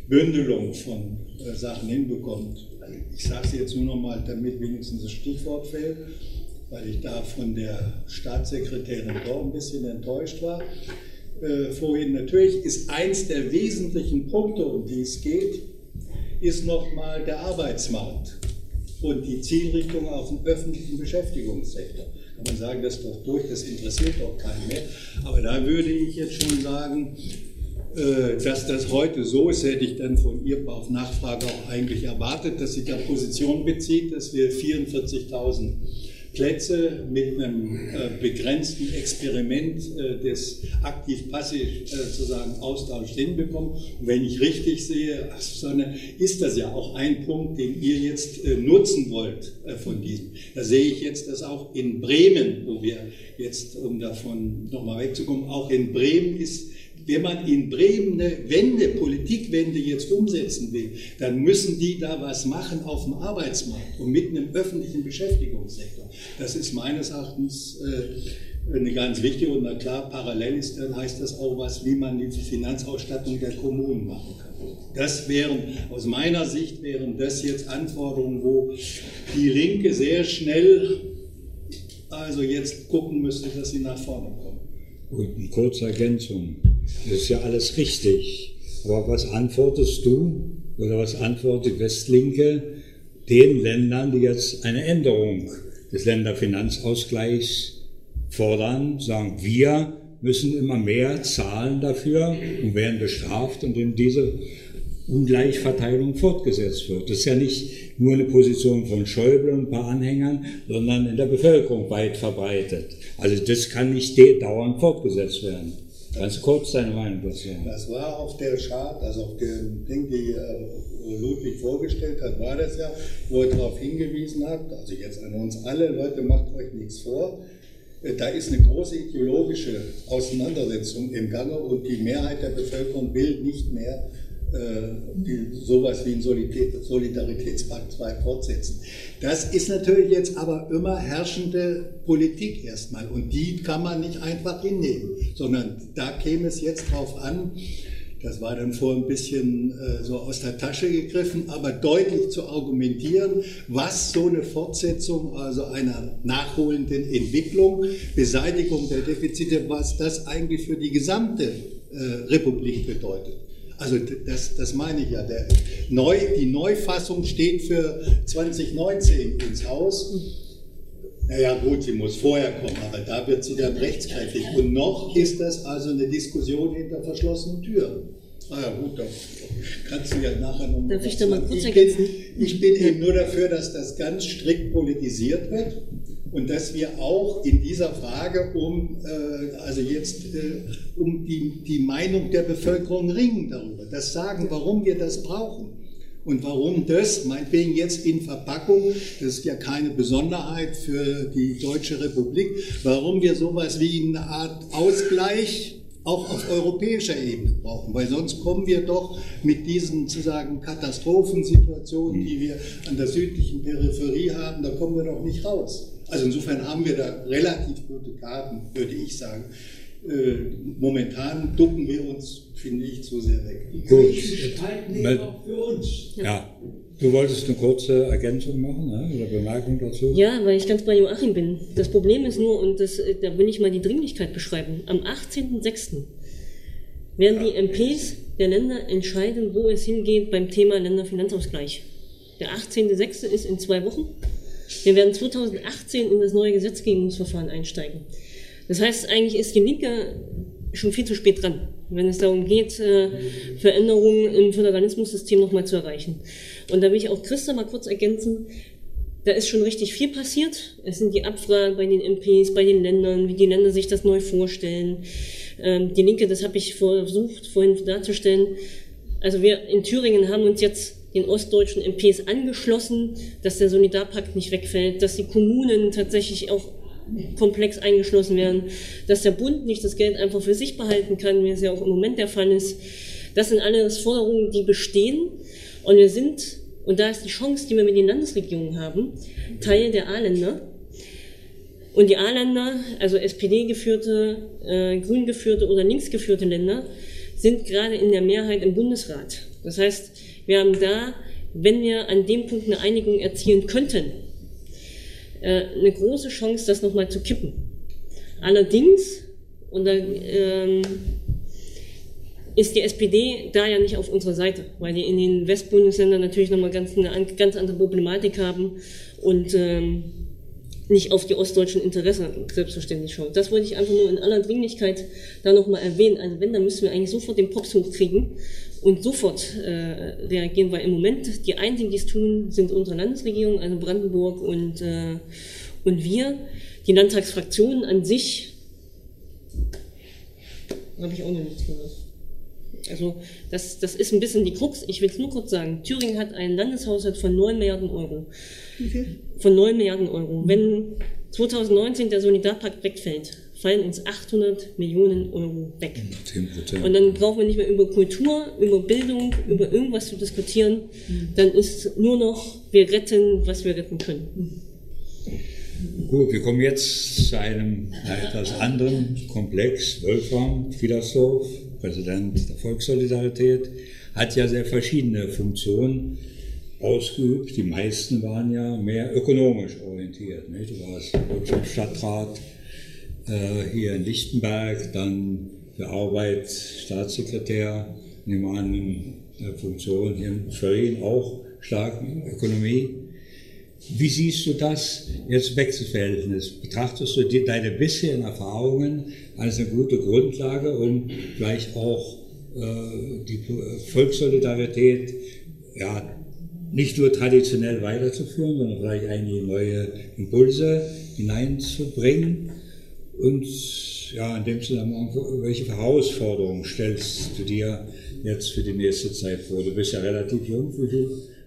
Bündelung von äh, Sachen hinbekommt. Ich sage es jetzt nur noch mal, damit wenigstens das Stichwort fällt, weil ich da von der Staatssekretärin doch ein bisschen enttäuscht war äh, vorhin. Natürlich ist eins der wesentlichen Punkte, um die es geht, ist nochmal der Arbeitsmarkt und die Zielrichtung auf den öffentlichen Beschäftigungssektor. Kann man sagen, das doch durch, das interessiert doch keinen mehr. Aber da würde ich jetzt schon sagen, äh, dass das heute so ist, hätte ich dann von ihr auf Nachfrage auch eigentlich erwartet, dass sie da Position bezieht, dass wir 44.000 Plätze mit einem äh, begrenzten Experiment äh, des aktiv-passiv äh, sozusagen Austauschs hinbekommen. Und wenn ich richtig sehe, ist das ja auch ein Punkt, den ihr jetzt nutzen wollt von diesem. Da sehe ich jetzt, dass auch in Bremen, wo wir jetzt, um davon nochmal wegzukommen, auch in Bremen ist wenn man in Bremen eine Wende, Politikwende jetzt umsetzen will, dann müssen die da was machen auf dem Arbeitsmarkt und mit einem öffentlichen Beschäftigungssektor. Das ist meines Erachtens äh, eine ganz wichtige und na klar, parallel ist, dann heißt das auch was, wie man die Finanzausstattung der Kommunen machen kann. Das wären, aus meiner Sicht wären das jetzt Anforderungen, wo die Linke sehr schnell also jetzt gucken müsste, dass sie nach vorne kommen. Gut, eine kurze Ergänzung. Das ist ja alles richtig. Aber was antwortest du oder was antwortet Westlinke den Ländern, die jetzt eine Änderung des Länderfinanzausgleichs fordern, sagen, wir müssen immer mehr zahlen dafür und werden bestraft und in diese Ungleichverteilung fortgesetzt wird. Das ist ja nicht nur eine Position von Schäuble und ein paar Anhängern, sondern in der Bevölkerung weit verbreitet. Also das kann nicht dauernd fortgesetzt werden. Ganz kurz deine Meinung dazu. Das war auf der Chart, also auf dem Ding, die äh, Ludwig vorgestellt hat, war das ja, wo er darauf hingewiesen hat, also jetzt an uns alle, Leute, macht euch nichts vor. Äh, da ist eine große ideologische Auseinandersetzung im Gange und die Mehrheit der Bevölkerung will nicht mehr die, sowas wie ein Solidaritätspakt 2 fortsetzen. Das ist natürlich jetzt aber immer herrschende Politik erstmal und die kann man nicht einfach hinnehmen, sondern da käme es jetzt drauf an, das war dann vor ein bisschen äh, so aus der Tasche gegriffen, aber deutlich zu argumentieren, was so eine Fortsetzung, also einer nachholenden Entwicklung, Beseitigung der Defizite, was das eigentlich für die gesamte äh, Republik bedeutet. Also das, das meine ich ja. Der Neu, die Neufassung steht für 2019 ins Haus. Naja gut, sie muss vorher kommen, aber da wird sie dann rechtskräftig. Und noch ist das also eine Diskussion hinter verschlossenen Türen. Ah ja gut, da kannst du ja nachher noch Darf ich da mal kurz ich bin, ich bin eben nur dafür, dass das ganz strikt politisiert wird und dass wir auch in dieser Frage um, äh, also jetzt äh, um die, die Meinung der Bevölkerung ringen darüber, das sagen, warum wir das brauchen. Und warum das, meinetwegen jetzt in Verpackung, das ist ja keine Besonderheit für die Deutsche Republik, warum wir sowas wie eine Art Ausgleich auch auf europäischer Ebene brauchen, weil sonst kommen wir doch mit diesen sozusagen Katastrophensituationen, die wir an der südlichen Peripherie haben, da kommen wir doch nicht raus. Also insofern haben wir da relativ gute Karten, würde ich sagen. Äh, momentan ducken wir uns, finde ich, zu sehr weg. Gut. Weil, auch für uns. Ja. Du wolltest eine kurze Ergänzung machen ne? oder Bemerkung dazu? Ja, weil ich ganz bei Joachim bin. Das Problem ist nur, und das, äh, da will ich mal die Dringlichkeit beschreiben, am 18.06. werden die MPs der Länder entscheiden, wo es hingeht beim Thema Länderfinanzausgleich. Der 18.06. ist in zwei Wochen. Wir werden 2018 in das neue Gesetzgebungsverfahren einsteigen. Das heißt, eigentlich ist die Linke schon viel zu spät dran, wenn es darum geht, äh, Veränderungen im Föderalismussystem nochmal zu erreichen. Und da will ich auch Christa mal kurz ergänzen, da ist schon richtig viel passiert. Es sind die Abfragen bei den MPs, bei den Ländern, wie die Länder sich das neu vorstellen. Ähm, die Linke, das habe ich versucht vorhin darzustellen. Also wir in Thüringen haben uns jetzt den ostdeutschen MPs angeschlossen, dass der Solidarpakt nicht wegfällt, dass die Kommunen tatsächlich auch komplex eingeschlossen werden, dass der Bund nicht das Geld einfach für sich behalten kann, wie es ja auch im Moment der Fall ist. Das sind alles Forderungen, die bestehen. Und wir sind, und da ist die Chance, die wir mit den Landesregierungen haben, Teil der A-Länder. Und die A-Länder, also SPD-geführte, äh, grün geführte oder links geführte Länder, sind gerade in der Mehrheit im Bundesrat. Das heißt, wir haben da, wenn wir an dem Punkt eine Einigung erzielen könnten, äh, eine große Chance, das nochmal zu kippen. Allerdings, und da ähm, ist die SPD da ja nicht auf unserer Seite, weil die in den Westbundesländern natürlich nochmal ganz, eine ganz andere Problematik haben und ähm, nicht auf die ostdeutschen Interessen selbstverständlich schaut. Das wollte ich einfach nur in aller Dringlichkeit da nochmal erwähnen. Also wenn, dann müssen wir eigentlich sofort den Pops hochkriegen und sofort äh, reagieren, weil im Moment die einzigen, die es tun, sind unsere Landesregierung, also Brandenburg und, äh, und wir. Die Landtagsfraktionen an sich habe ich auch noch nichts gehört. Also das, das ist ein bisschen die Krux. Ich will es nur kurz sagen. Thüringen hat einen Landeshaushalt von 9 Milliarden Euro. Wie viel? Von 9 Milliarden Euro. Wenn 2019 der Solidarpakt wegfällt, fallen uns 800 Millionen Euro weg. 10%. Und dann brauchen wir nicht mehr über Kultur, über Bildung, über irgendwas zu diskutieren. Dann ist nur noch, wir retten, was wir retten können. Gut, wir kommen jetzt zu einem etwas anderen Komplex. Wolfram Fiedersdorf, Präsident der Volkssolidarität, hat ja sehr verschiedene Funktionen ausgeübt. Die meisten waren ja mehr ökonomisch orientiert. Nicht? Du warst Wirtschaftsstadtrat äh, hier in Lichtenberg, dann für Arbeit Staatssekretär, nehme an, in der Funktion hier in Schwerin auch stark Ökonomie. Wie siehst du das jetzt Wechselverhältnis? Betrachtest du die, deine bisherigen Erfahrungen als eine gute Grundlage und gleich auch äh, die Volkssolidarität ja, nicht nur traditionell weiterzuführen, sondern vielleicht einige neue Impulse hineinzubringen? Und ja, in dem Zusammenhang, welche Herausforderungen stellst du dir jetzt für die nächste Zeit vor? Du bist ja relativ jung,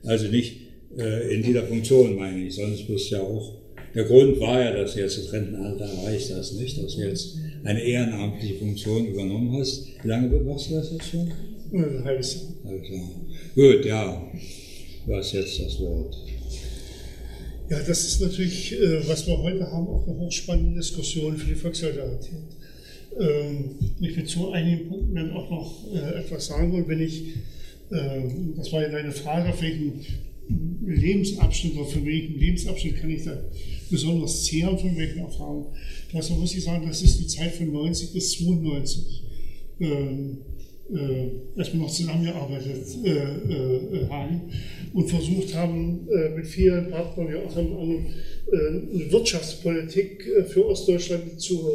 also nicht äh, in dieser Funktion meine ich, sonst bist du ja auch, der Grund war ja, dass du jetzt das Rentenalter erreicht hast, nicht? Dass du jetzt eine ehrenamtliche Funktion übernommen hast. Wie lange machst du das jetzt schon? Ein halbes Jahr. Halbes Jahr. Gut, ja. Du hast jetzt das Wort. Ja, das ist natürlich, äh, was wir heute haben, auch eine hochspannende Diskussion für die Volkssolidarität. Ähm, ich will zu einigen Punkten dann auch noch äh, etwas sagen und wenn ich, äh, das war ja deine Frage, auf welchen Lebensabschnitt oder für welchen Lebensabschnitt kann ich da besonders zehren, von welchen Erfahrungen. Das muss ich sagen, das ist die Zeit von 90 bis 92. Äh, wir noch zusammengearbeitet äh, äh, haben und versucht haben, äh, mit vielen Partnern ja auch an, äh, eine Wirtschaftspolitik äh, für Ostdeutschland zu,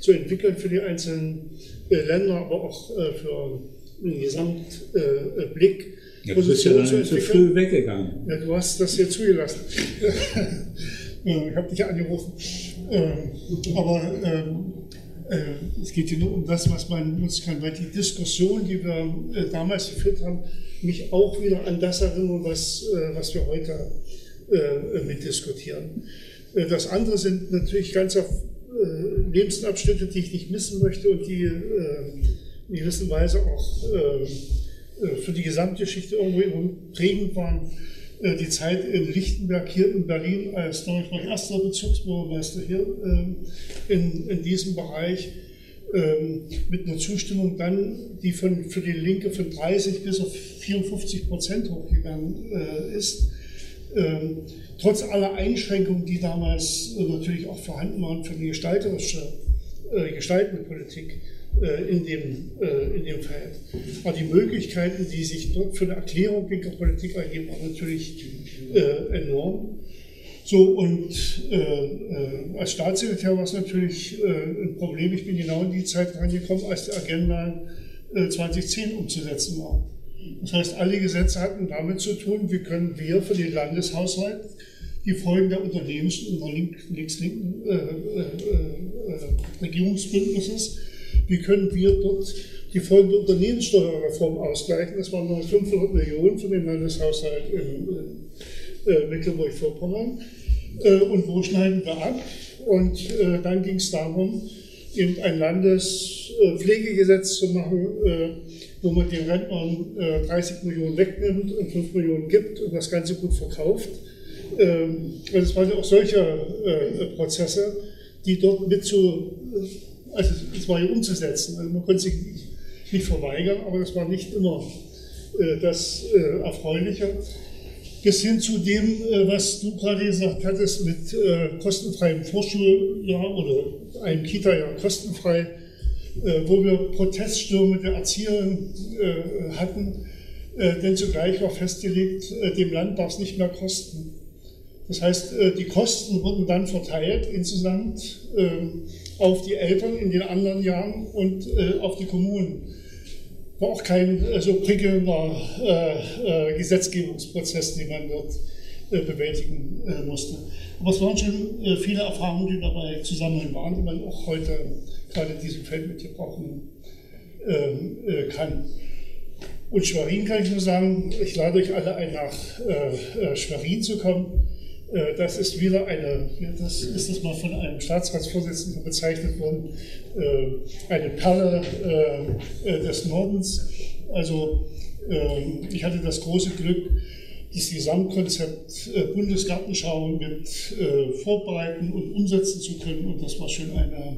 zu entwickeln, für die einzelnen Länder, aber auch für einen Gesamtblick ja, du bist ja dann zu früh weggegangen. Ja, du hast das hier zugelassen. ich habe dich angerufen. Ähm, aber ähm, äh, es geht hier nur um das, was man nutzen kann, weil die Diskussion, die wir äh, damals geführt haben, mich auch wieder an das erinnern, was, äh, was wir heute mitdiskutieren. Das andere sind natürlich ganze Lebensabschnitte, die ich nicht missen möchte und die in gewisser Weise auch äh, für die Gesamtgeschichte irgendwo prägend waren. Äh, die Zeit in Lichtenberg hier in Berlin als, ich, erster Bezirksbürgermeister hier ähm, in, in diesem Bereich ähm, mit einer Zustimmung dann, die von, für die Linke von 30 bis auf 54 Prozent hochgegangen äh, ist. Ähm, trotz aller Einschränkungen, die damals natürlich auch vorhanden waren für die gestalterische, gestaltende Politik, äh, in dem, äh, in dem Feld. Aber die Möglichkeiten, die sich dort für eine Erklärung linker Politik ergeben, waren natürlich äh, enorm. So, und äh, äh, als Staatssekretär war es natürlich äh, ein Problem. Ich bin genau in die Zeit reingekommen, als die Agenda 2010 umzusetzen war. Das heißt, alle Gesetze hatten damit zu tun, wie können wir für den Landeshaushalt die Folgen der Unternehmens- und links-linken Regierungsbündnisses wie können wir dort die folgende Unternehmenssteuerreform ausgleichen. Das waren nur 500 Millionen für den Landeshaushalt in äh, Mecklenburg-Vorpommern. Äh, und wo schneiden wir ab? Und äh, dann ging es darum, eben ein Landespflegegesetz zu machen, äh, wo man den Rentnern 30 äh, Millionen wegnimmt und 5 Millionen gibt und das Ganze gut verkauft. Ähm, und es waren ja auch solche äh, Prozesse, die dort mit zu, also es war ja umzusetzen. Also man konnte sich nicht verweigern, aber das war nicht immer das Erfreuliche bis hin zu dem, was du gerade gesagt hattest mit kostenfreiem Vorschuljahr oder einem Kita-Jahr kostenfrei äh, wo wir Proteststürme der Erzieherin äh, hatten, äh, denn zugleich war festgelegt, dem Land darf es nicht mehr kosten. Das heißt, die Kosten wurden dann verteilt insgesamt ähm, auf die Eltern in den anderen Jahren und auf die Kommunen. War auch kein so prickelnder Gesetzgebungsprozess, den man dort bewältigen musste. Aber es waren schon viele Erfahrungen, die dabei zusammen waren, die man auch heute gerade in diesem Feld mit gebrauchen ähm, äh, kann. Und Schwerin kann ich nur sagen, ich lade euch alle ein, nach äh, äh Schwerin zu kommen. Äh, das ist wieder eine, das ist das mal von einem Staatsratsvorsitzenden bezeichnet worden, äh, eine Perle äh, des Nordens. Also ähm, ich hatte das große Glück, das Gesamtkonzept Bundesgartenschau mit vorbereiten und umsetzen zu können. Und das war schon eine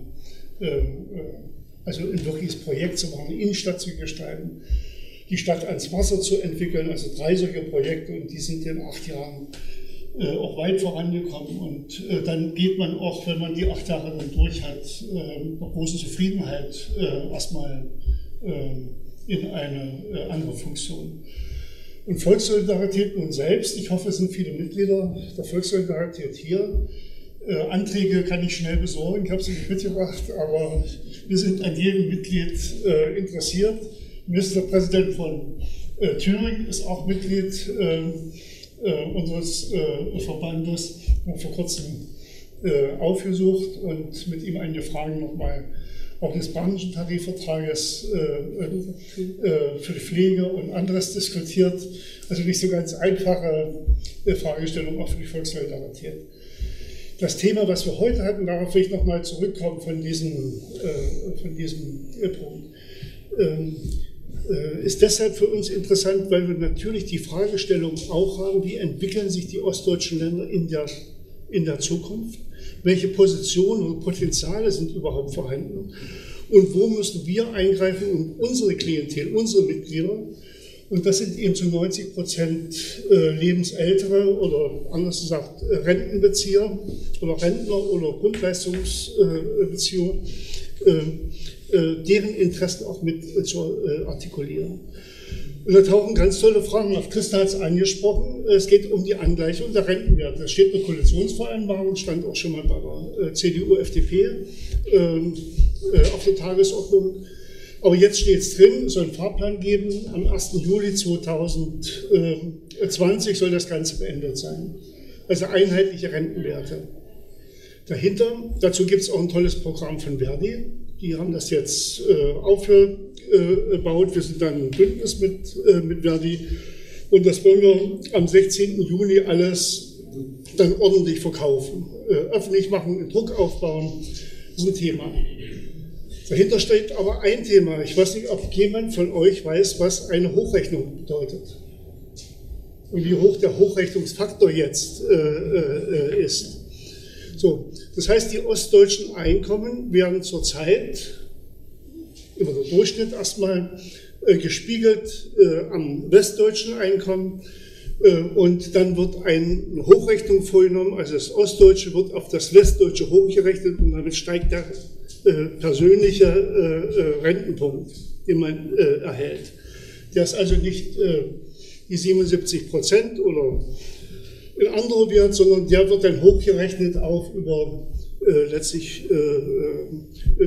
also ein wirkliches Projekt zu machen, eine Innenstadt zu gestalten, die Stadt ans Wasser zu entwickeln, also drei solche Projekte und die sind in acht Jahren äh, auch weit vorangekommen und äh, dann geht man auch, wenn man die acht Jahre durch hat, mit großer Zufriedenheit erstmal in eine andere Funktion. Und Volkssolidarität nun selbst, ich hoffe, es sind viele Mitglieder der Volkssolidarität hier, äh, Anträge kann ich schnell besorgen, ich habe sie nicht mitgebracht, aber wir sind an jedem Mitglied äh, interessiert. Ministerpräsident von äh, Thüringen ist auch Mitglied ähm, äh, unseres äh, Verbandes, haben vor kurzem äh, aufgesucht und mit ihm einige Fragen nochmal auch des Bahnischen Tarifvertrages für die Pflege und anderes diskutiert. Also nicht so ganz einfache Fragestellung auch für die Volkssolidarität das Thema, was wir heute hatten, darauf will ich nochmal zurückkommen von diesem, äh, von diesem äh, Punkt, ähm, äh, ist deshalb für uns interessant, weil wir natürlich die Fragestellung auch haben, wie entwickeln sich die ostdeutschen Länder in der, in der Zukunft? Welche Positionen und Potenziale sind überhaupt vorhanden? Und wo müssen wir eingreifen, um unsere Klientel, unsere Mitglieder und das sind eben zu 90 Prozent äh, lebensältere oder anders gesagt äh, Rentenbezieher oder Rentner oder Grundleistungsbezieher, äh, deren Interessen auch mit zu artikulieren. Und da tauchen ganz tolle Fragen auf. Christa hat es angesprochen. Es geht um die Angleichung der Rentenwerte. Da steht eine Koalitionsvereinbarung, stand auch schon mal bei der CDU, FDP ähm, auf der Tagesordnung. Aber jetzt steht es drin, soll einen Fahrplan geben. Am 1. Juli 2020 soll das Ganze beendet sein. Also einheitliche Rentenwerte. Dahinter, dazu gibt es auch ein tolles Programm von Verdi. Die haben das jetzt äh, aufgebaut. Wir sind dann ein Bündnis mit, äh, mit Verdi. Und das wollen wir am 16. Juni alles dann ordentlich verkaufen. Äh, öffentlich machen, Druck aufbauen. Das ist ein Thema. Dahinter steht aber ein Thema. Ich weiß nicht, ob jemand von euch weiß, was eine Hochrechnung bedeutet. Und wie hoch der Hochrechnungsfaktor jetzt äh, äh, ist. So, das heißt, die ostdeutschen Einkommen werden zurzeit, über der Durchschnitt erstmal, äh, gespiegelt äh, am westdeutschen Einkommen. Äh, und dann wird eine Hochrechnung vorgenommen, also das Ostdeutsche wird auf das Westdeutsche hochgerechnet und damit steigt der äh, persönlicher äh, äh, Rentenpunkt, den man erhält. Der ist also nicht die 77 Prozent oder ein anderer Wert, sondern der wird dann hochgerechnet auch über letztlich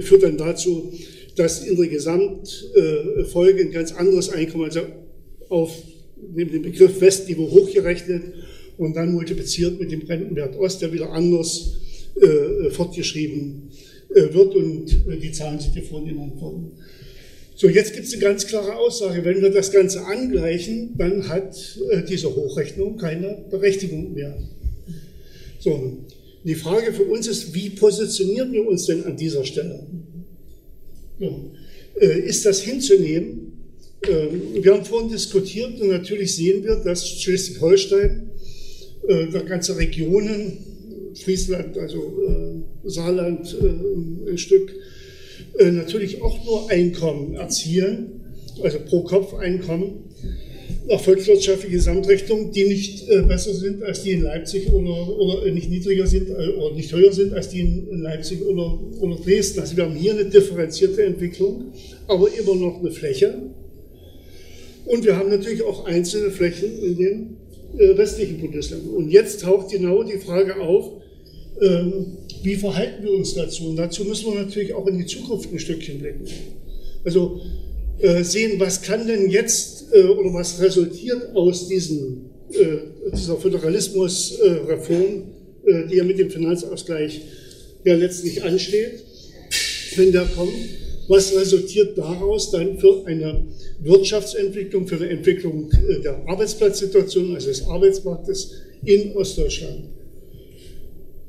führt dann dazu, dass in der Gesamtfolge ein ganz anderes Einkommen, also auf neben dem Begriff Westniveau hochgerechnet und dann multipliziert mit dem Rentenwert Ost, der wieder anders äh, fortgeschrieben äh, wird und äh, die Zahlen sind hier vorhin genannt worden. So, jetzt gibt es eine ganz klare Aussage. Wenn wir das Ganze angleichen, dann hat äh, diese Hochrechnung keine Berechtigung mehr. So, die Frage für uns ist, wie positionieren wir uns denn an dieser Stelle? So, äh, ist das hinzunehmen? Äh, wir haben vorhin diskutiert und natürlich sehen wir, dass Schleswig-Holstein, äh, ganze Regionen, Friesland, also äh, Saarland äh, ein Stück, äh, natürlich auch nur Einkommen erzielen, also pro Kopf Einkommen, nach volkswirtschaftlicher Gesamtrechnung, die nicht äh, besser sind als die in Leipzig oder, oder nicht niedriger sind äh, oder nicht höher sind als die in Leipzig oder, oder Dresden. Also wir haben hier eine differenzierte Entwicklung, aber immer noch eine Fläche. Und wir haben natürlich auch einzelne Flächen in den äh, westlichen Bundesländern. Und jetzt taucht genau die Frage auf, ähm, wie verhalten wir uns dazu? Und dazu müssen wir natürlich auch in die Zukunft ein Stückchen blicken. Also äh, sehen, was kann denn jetzt äh, oder was resultiert aus diesen, äh, dieser Föderalismusreform, äh, die ja mit dem Finanzausgleich ja letztlich ansteht, wenn der kommt. Was resultiert daraus dann für eine Wirtschaftsentwicklung, für eine Entwicklung äh, der Arbeitsplatzsituation, also des Arbeitsmarktes in Ostdeutschland?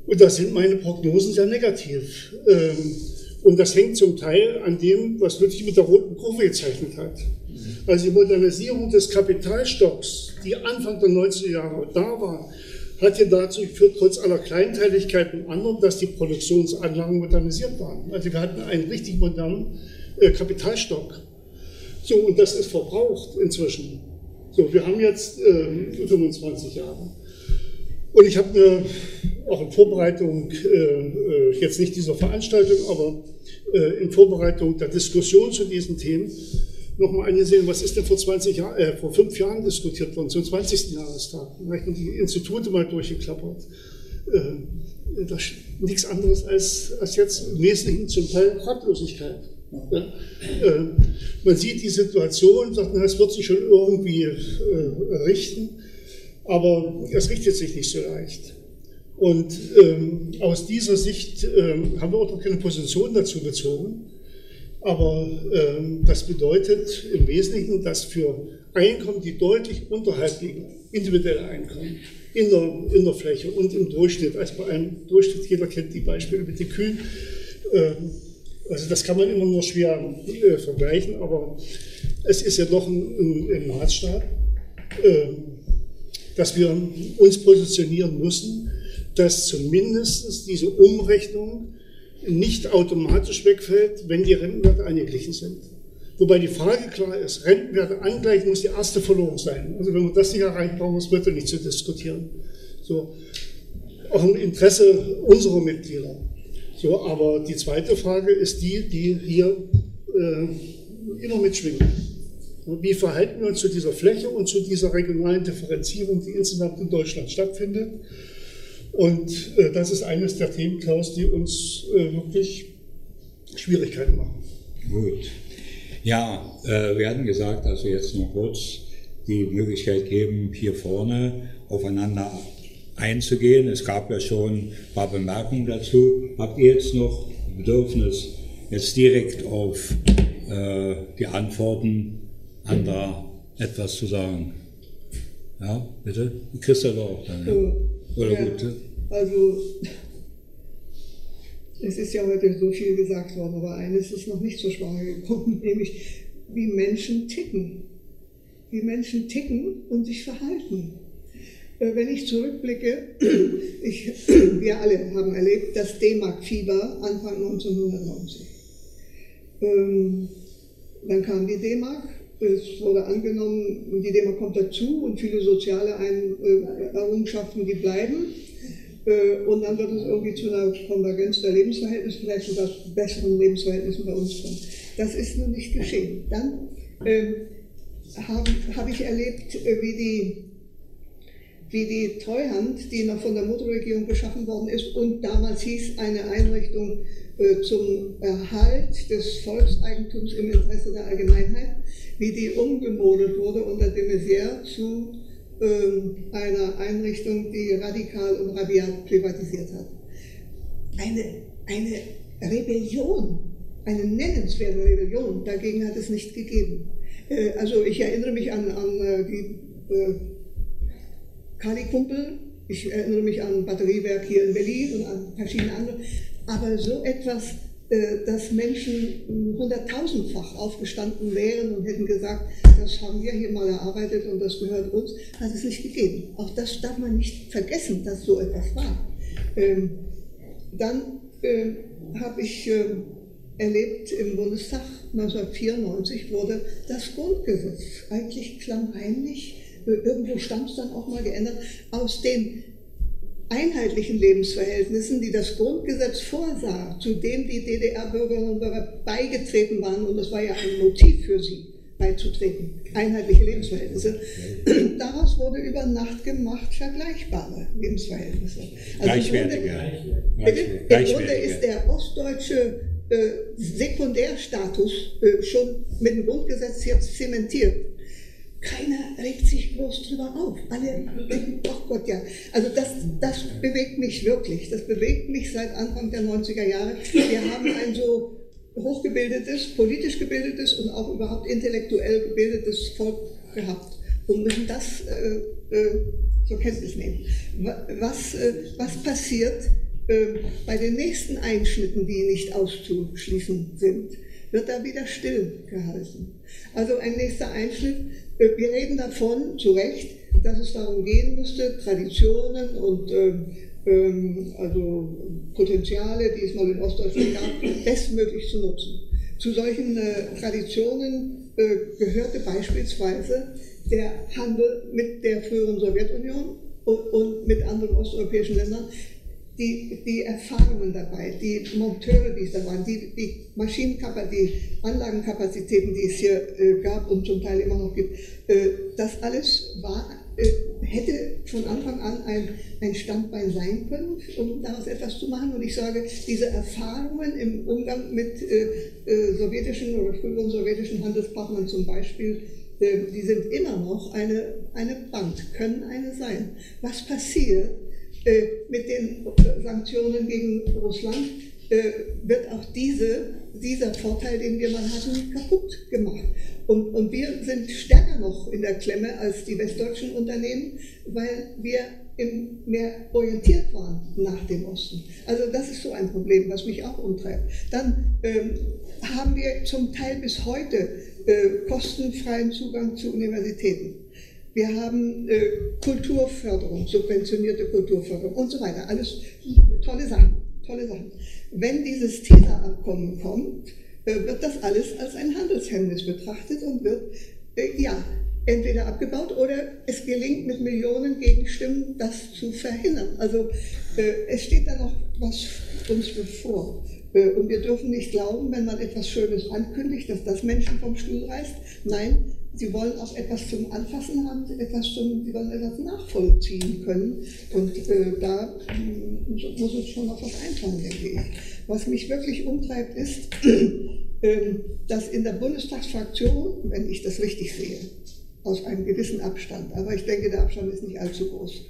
Und da sind meine Prognosen sehr negativ. Ähm, und das hängt zum Teil an dem, was Ludwig mit der roten Kurve gezeichnet hat. Also die Modernisierung des Kapitalstocks, die Anfang der 90er Jahre da war, hat ja dazu geführt, trotz aller Kleinteiligkeiten und anderem, dass die Produktionsanlagen modernisiert waren. Also wir hatten einen richtig modernen äh, Kapitalstock. So, und das ist verbraucht inzwischen. So, wir haben jetzt äh, 25 Jahre. Und ich habe mir auch in Vorbereitung, äh, äh, jetzt nicht dieser Veranstaltung, aber äh, in Vorbereitung der Diskussion zu diesen Themen nochmal angesehen, was ist denn vor, 20 Jahr, äh, vor fünf Jahren diskutiert worden, zum 20. Jahrestag. Vielleicht haben die Institute mal durchgeklappert. Äh, das, nichts anderes als, als jetzt im Wesentlichen zum Teil Ratlosigkeit. Ja, äh, man sieht die Situation, sagt, na, es wird sich schon irgendwie äh, richten. Aber es richtet sich nicht so leicht. Und ähm, aus dieser Sicht ähm, haben wir auch noch keine Position dazu bezogen. Aber ähm, das bedeutet im Wesentlichen, dass für Einkommen, die deutlich unterhalb liegen, individuelle Einkommen, in der, in der Fläche und im Durchschnitt, also bei einem Durchschnitt, jeder kennt die Beispiele mit den Kühen, äh, also das kann man immer nur schwer äh, vergleichen, aber es ist ja doch ein, ein, ein Maßstab. Äh, dass wir uns positionieren müssen, dass zumindest diese Umrechnung nicht automatisch wegfällt, wenn die Rentenwerte angeglichen sind. Wobei die Frage klar ist, Rentenwerte angleichen muss die erste Verlorung sein. Also wenn wir das nicht erreichen, brauchen wir es bitte nicht zu diskutieren. So, auch im Interesse unserer Mitglieder. So, aber die zweite Frage ist die, die hier äh, immer mitschwingt. Wie verhalten wir uns zu dieser Fläche und zu dieser regionalen Differenzierung, die insgesamt in Deutschland stattfindet? Und äh, das ist eines der Themen, Klaus, die uns äh, wirklich Schwierigkeiten machen. Gut. Ja, äh, wir hatten gesagt, dass wir jetzt noch kurz die Möglichkeit geben, hier vorne aufeinander einzugehen. Es gab ja schon ein paar Bemerkungen dazu. Habt ihr jetzt noch Bedürfnis, jetzt direkt auf äh, die Antworten an da etwas zu sagen. Ja, bitte? Christa auch dann. Ja? Oder ja, gut? Also, es ist ja heute so viel gesagt worden, aber eines ist noch nicht zur Sprache gekommen, nämlich wie Menschen ticken. Wie Menschen ticken und sich verhalten. Äh, wenn ich zurückblicke, ich, wir alle haben erlebt das D-Mark-Fieber Anfang 1990. Ähm, dann kam die D-Mark, es wurde angenommen, die Demo kommt dazu und viele soziale äh, Errungenschaften, die bleiben. Äh, und dann wird es irgendwie zu einer Konvergenz der Lebensverhältnisse, vielleicht sogar besseren Lebensverhältnissen bei uns kommen. Das ist nun nicht geschehen. Dann äh, habe hab ich erlebt, äh, wie die, wie die Treuhand, die noch von der Motorregierung geschaffen worden ist und damals hieß eine Einrichtung äh, zum Erhalt des Volkseigentums im Interesse der Allgemeinheit, wie die umgemodelt wurde unter de Maizière zu äh, einer Einrichtung, die radikal und rabiat privatisiert hat. Eine, eine Rebellion eine nennenswerte Rebellion dagegen hat es nicht gegeben. Äh, also ich erinnere mich an, an äh, die äh, Kali-Kumpel, ich erinnere mich an Batteriewerk hier in Berlin und an verschiedene andere, aber so etwas, dass Menschen hunderttausendfach aufgestanden wären und hätten gesagt, das haben wir hier mal erarbeitet und das gehört uns, hat es nicht gegeben. Auch das darf man nicht vergessen, dass so etwas war. Ähm, dann habe ich erlebt im Bundestag 1994 wurde das Grundgesetz eigentlich klammheimlich, äh, irgendwo stand es dann auch mal geändert, aus den einheitlichen Lebensverhältnissen, die das Grundgesetz vorsah, zu dem die DDR-Bürgerinnen und Bürger beigetreten waren, und das war ja ein Motiv für sie, beizutreten, einheitliche Lebensverhältnisse. Daraus wurde über Nacht gemacht vergleichbare Lebensverhältnisse. Also Gleichwertige. Im Grunde, Im Grunde ist der ostdeutsche äh, Sekundärstatus äh, schon mit dem Grundgesetz jetzt zementiert. Keiner regt sich groß drüber auf. Alle denken, ach Gott, ja. Also das, das bewegt mich wirklich. Das bewegt mich seit Anfang der 90er Jahre. Wir haben ein so hochgebildetes, politisch gebildetes und auch überhaupt intellektuell gebildetes Volk gehabt und müssen das äh, äh, zur Kenntnis nehmen. Was, äh, was passiert, ähm, bei den nächsten Einschnitten, die nicht auszuschließen sind, wird da wieder still gehalten. Also ein nächster Einschnitt, äh, wir reden davon, zu Recht, dass es darum gehen müsste, Traditionen und ähm, ähm, also Potenziale, die es mal in Ostdeutschland gab, bestmöglich zu nutzen. Zu solchen äh, Traditionen äh, gehörte beispielsweise der Handel mit der früheren Sowjetunion und, und mit anderen osteuropäischen Ländern, die, die Erfahrungen dabei, die Monteure, die es da waren, die, die Maschinenkapazität, die Anlagenkapazitäten, die es hier äh, gab und zum Teil immer noch gibt, äh, das alles war, äh, hätte von Anfang an ein, ein Standbein sein können, um daraus etwas zu machen. Und ich sage, diese Erfahrungen im Umgang mit äh, äh, sowjetischen oder früheren sowjetischen Handelspartnern zum Beispiel, äh, die sind immer noch eine, eine Bank, können eine sein. Was passiert, äh, mit den Sanktionen gegen Russland äh, wird auch diese, dieser Vorteil, den wir mal hatten, kaputt gemacht. Und, und wir sind stärker noch in der Klemme als die westdeutschen Unternehmen, weil wir im, mehr orientiert waren nach dem Osten. Also das ist so ein Problem, was mich auch umtreibt. Dann ähm, haben wir zum Teil bis heute äh, kostenfreien Zugang zu Universitäten. Wir haben äh, Kulturförderung, subventionierte Kulturförderung und so weiter. Alles tolle Sachen, tolle Sachen. Wenn dieses TISA-Abkommen kommt, äh, wird das alles als ein Handelshemmnis betrachtet und wird, äh, ja, entweder abgebaut oder es gelingt mit Millionen Gegenstimmen, das zu verhindern. Also äh, es steht da noch was uns bevor. Äh, und wir dürfen nicht glauben, wenn man etwas Schönes ankündigt, dass das Menschen vom Stuhl reißt. Nein, sie wollen auch etwas zum Anfassen haben, etwas zum, sie wollen etwas nachvollziehen können. Und äh, da äh, muss uns schon noch was einfallen, denke ich. Was mich wirklich umtreibt, ist, äh, dass in der Bundestagsfraktion, wenn ich das richtig sehe, aus einem gewissen Abstand, aber ich denke, der Abstand ist nicht allzu groß,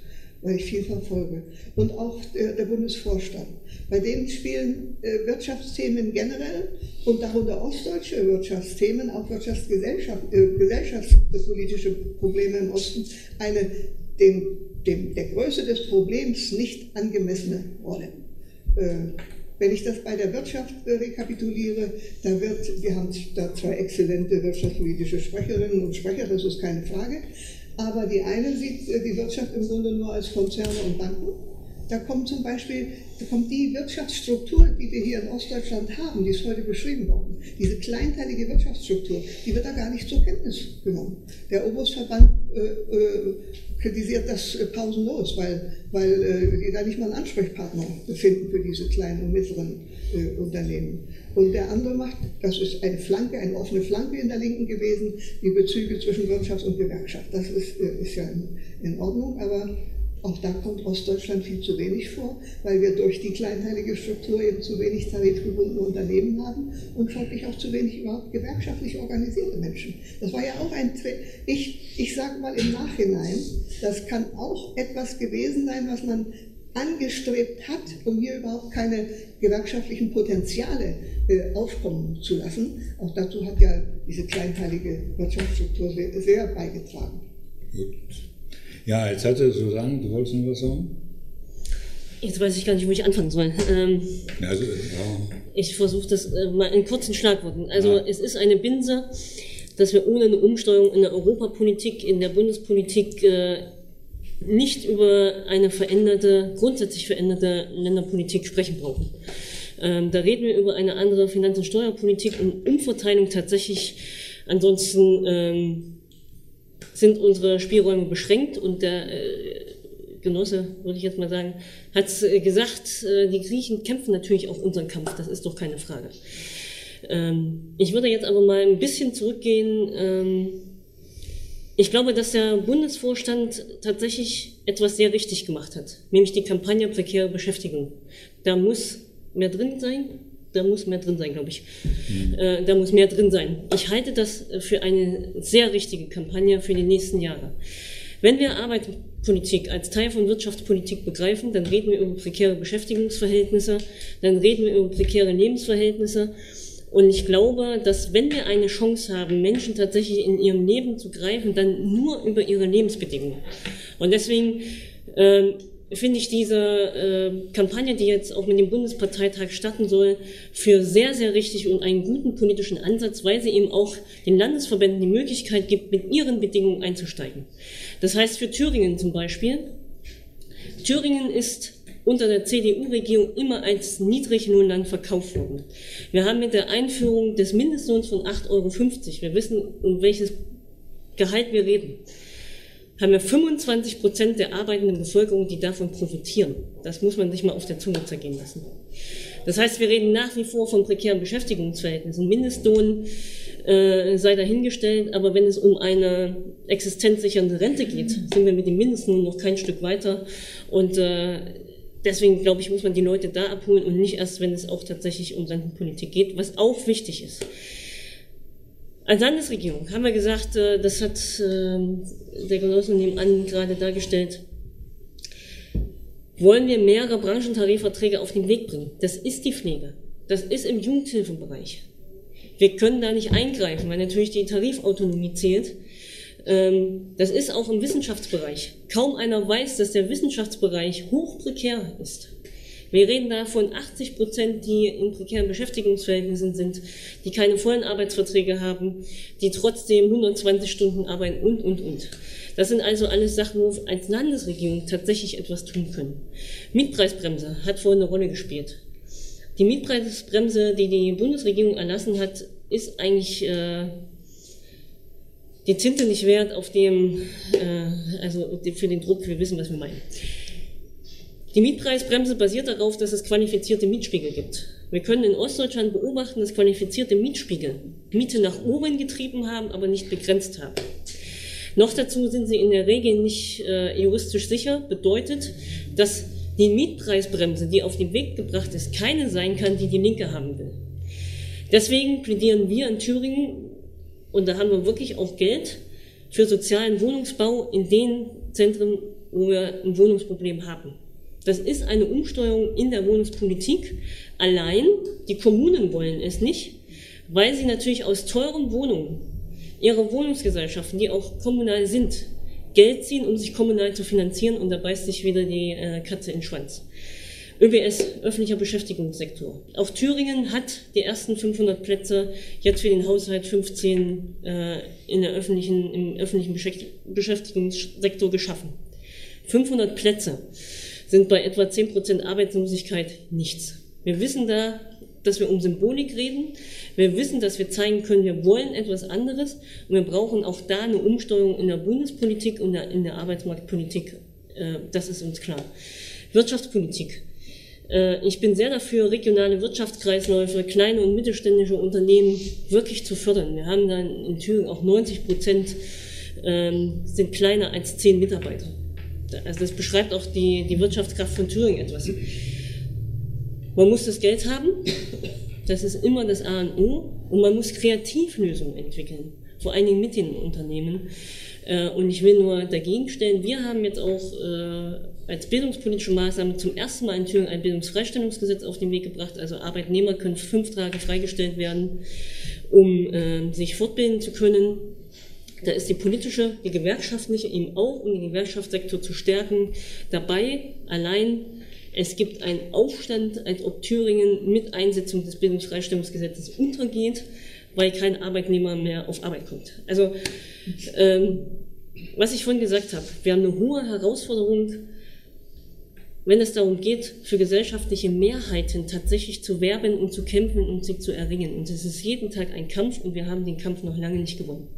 weil ich viel verfolge, und auch der, Bundesvorstand. Bei denen spielen äh, Wirtschaftsthemen generell und darunter ostdeutsche Wirtschaftsthemen, auch äh, gesellschaftspolitische Probleme im Osten, eine dem, dem, der Größe des Problems nicht angemessene Rolle. Äh, wenn ich das bei der Wirtschaft rekapituliere, da wird, wir haben da zwei exzellente wirtschaftspolitische Sprecherinnen und Sprecher, das ist keine Frage, aber die eine sieht äh, die Wirtschaft im Grunde nur als Konzerne und Banken. Da kommt zum Beispiel, da kommt die Wirtschaftsstruktur, die wir hier in Ostdeutschland haben, die ist heute beschrieben worden. Diese kleinteilige Wirtschaftsstruktur, die wird da gar nicht zur Kenntnis genommen. Der Oberstverband äh, äh, kritisiert das äh, pausenlos, weil, weil äh, die da nicht mal einen Ansprechpartner finden für diese kleinen und mittleren äh, Unternehmen. Und der andere macht, das ist eine Flanke, eine offene Flanke in der Linken gewesen, die Bezüge zwischen Wirtschaft und Gewerkschaft. Das ist, äh, ist ja in, in Ordnung, aber auch da kommt Ostdeutschland viel zu wenig vor, weil wir durch die kleinteilige Struktur eben zu wenig tarifgebundene Unternehmen haben und folglich auch zu wenig überhaupt gewerkschaftlich organisierte Menschen. Das war ja auch ein, ich, ich sage mal im Nachhinein, das kann auch etwas gewesen sein, was man angestrebt hat, um hier überhaupt keine gewerkschaftlichen Potenziale äh, aufkommen zu lassen. Auch dazu hat ja diese kleinteilige Wirtschaftsstruktur sehr, sehr beigetragen. Gut. Ja, jetzt hatte Susanne, du wolltest noch was sagen? Jetzt weiß ich gar nicht, wo ich anfangen soll. Ähm, also, ja. Ich versuche das äh, mal in kurzen Schlagworten. Also ja. es ist eine Binse, dass wir ohne eine Umsteuerung in der Europapolitik, in der Bundespolitik äh, nicht über eine veränderte, grundsätzlich veränderte Länderpolitik sprechen brauchen. Ähm, da reden wir über eine andere Finanz- und Steuerpolitik und Umverteilung tatsächlich. Ansonsten ähm, sind unsere Spielräume beschränkt und der äh, Genosse, würde ich jetzt mal sagen, hat äh, gesagt, äh, die Griechen kämpfen natürlich auch unseren Kampf, das ist doch keine Frage. Ähm, ich würde jetzt aber mal ein bisschen zurückgehen. Ähm, ich glaube, dass der Bundesvorstand tatsächlich etwas sehr richtig gemacht hat, nämlich die Kampagne prekäre Beschäftigung. Da muss mehr drin sein, da muss mehr drin sein, glaube ich. Mhm. Äh, da muss mehr drin sein. Ich halte das für eine sehr richtige Kampagne für die nächsten Jahre. Wenn wir Arbeitspolitik als Teil von Wirtschaftspolitik begreifen, dann reden wir über prekäre Beschäftigungsverhältnisse, dann reden wir über prekäre Lebensverhältnisse. Und ich glaube, dass wenn wir eine Chance haben, Menschen tatsächlich in ihrem Leben zu greifen, dann nur über ihre Lebensbedingungen. Und deswegen äh, finde ich diese äh, Kampagne, die jetzt auch mit dem Bundesparteitag starten soll, für sehr, sehr richtig und einen guten politischen Ansatz, weil sie eben auch den Landesverbänden die Möglichkeit gibt, mit ihren Bedingungen einzusteigen. Das heißt für Thüringen zum Beispiel, Thüringen ist unter der CDU-Regierung immer als Niedriglohnland verkauft worden. Wir haben mit der Einführung des Mindestlohns von 8,50 Euro, wir wissen, um welches Gehalt wir reden, haben wir 25 Prozent der arbeitenden Bevölkerung, die davon profitieren. Das muss man sich mal auf der Zunge zergehen lassen. Das heißt, wir reden nach wie vor von prekären Beschäftigungsverhältnissen. Mindestlohn äh, sei dahingestellt, aber wenn es um eine existenzsichernde Rente geht, sind wir mit dem Mindestlohn noch kein Stück weiter. Und äh, deswegen, glaube ich, muss man die Leute da abholen und nicht erst, wenn es auch tatsächlich um Rentenpolitik geht, was auch wichtig ist. Als Landesregierung haben wir gesagt, äh, das hat ähm, der Genosse nebenan gerade dargestellt, wollen wir mehrere Branchentarifverträge auf den Weg bringen. Das ist die Pflege. Das ist im Jugendhilfebereich. Wir können da nicht eingreifen, weil natürlich die Tarifautonomie zählt. Ähm, das ist auch im Wissenschaftsbereich. Kaum einer weiß, dass der Wissenschaftsbereich hochprekär ist. Wir reden da von 80 Prozent, die in prekären Beschäftigungsverhältnissen sind, die keine vollen Arbeitsverträge haben, die trotzdem 120 Stunden arbeiten und, und, und. Das sind also alles Sachen, wo wir als Landesregierung tatsächlich etwas tun können. Mietpreisbremse hat vorhin eine Rolle gespielt. Die Mietpreisbremse, die die Bundesregierung erlassen hat, ist eigentlich äh, die Tinte nicht wert, auf dem, äh, also für den Druck, wir wissen, was wir meinen. Die Mietpreisbremse basiert darauf, dass es qualifizierte Mietspiegel gibt. Wir können in Ostdeutschland beobachten, dass qualifizierte Mietspiegel Miete nach oben getrieben haben, aber nicht begrenzt haben. Noch dazu sind sie in der Regel nicht äh, juristisch sicher, bedeutet, dass die Mietpreisbremse, die auf den Weg gebracht ist, keine sein kann, die die Linke haben will. Deswegen plädieren wir in Thüringen, und da haben wir wirklich auch Geld, für sozialen Wohnungsbau in den Zentren, wo wir ein Wohnungsproblem haben. Das ist eine Umsteuerung in der Wohnungspolitik. Allein die Kommunen wollen es nicht, weil sie natürlich aus teuren Wohnungen ihre Wohnungsgesellschaften, die auch kommunal sind, Geld ziehen, um sich kommunal zu finanzieren und da beißt sich wieder die äh, Katze in den Schwanz. ÖBS, öffentlicher Beschäftigungssektor. Auch Thüringen hat die ersten 500 Plätze jetzt für den Haushalt 15 äh, in der öffentlichen, im öffentlichen Beschäftigungssektor geschaffen. 500 Plätze sind bei etwa 10% Arbeitslosigkeit nichts. Wir wissen da, dass wir um Symbolik reden. Wir wissen, dass wir zeigen können, wir wollen etwas anderes und wir brauchen auch da eine Umsteuerung in der Bundespolitik und in der Arbeitsmarktpolitik. Äh, das ist uns klar. Wirtschaftspolitik. Äh, ich bin sehr dafür, regionale Wirtschaftskreisläufe, kleine und mittelständische Unternehmen wirklich zu fördern. Wir haben dann in Thüringen auch 90 Prozent ähm, sind kleiner als zehn Mitarbeiter. Also das beschreibt auch die, die Wirtschaftskraft von Thüringen etwas. Man muss das Geld haben, das ist immer das A und O, und man muss Kreativlösungen entwickeln, vor allen Dingen mit den Unternehmen. Äh, und ich will nur dagegen stellen, wir haben jetzt auch äh, als bildungspolitische Maßnahme zum ersten Mal in Thüringen ein Bildungsfreistellungsgesetz auf den Weg gebracht. Also Arbeitnehmer können fünf Tage freigestellt werden, um äh, sich fortbilden zu können. Da ist die politische, die gewerkschaftliche eben auch, um den Gewerkschaftssektor zu stärken, dabei. Allein es gibt einen Aufstand, als ob Thüringen mit Einsetzung des Bildungsfreistellungsgesetzes untergeht, weil kein Arbeitnehmer mehr auf Arbeit kommt. Also ähm, was ich vorhin gesagt habe, wir haben eine hohe Herausforderung, wenn es darum geht, für gesellschaftliche Mehrheiten tatsächlich zu werben und zu kämpfen und sie zu erringen. Und es ist jeden Tag ein Kampf und wir haben den Kampf noch lange nicht gewonnen.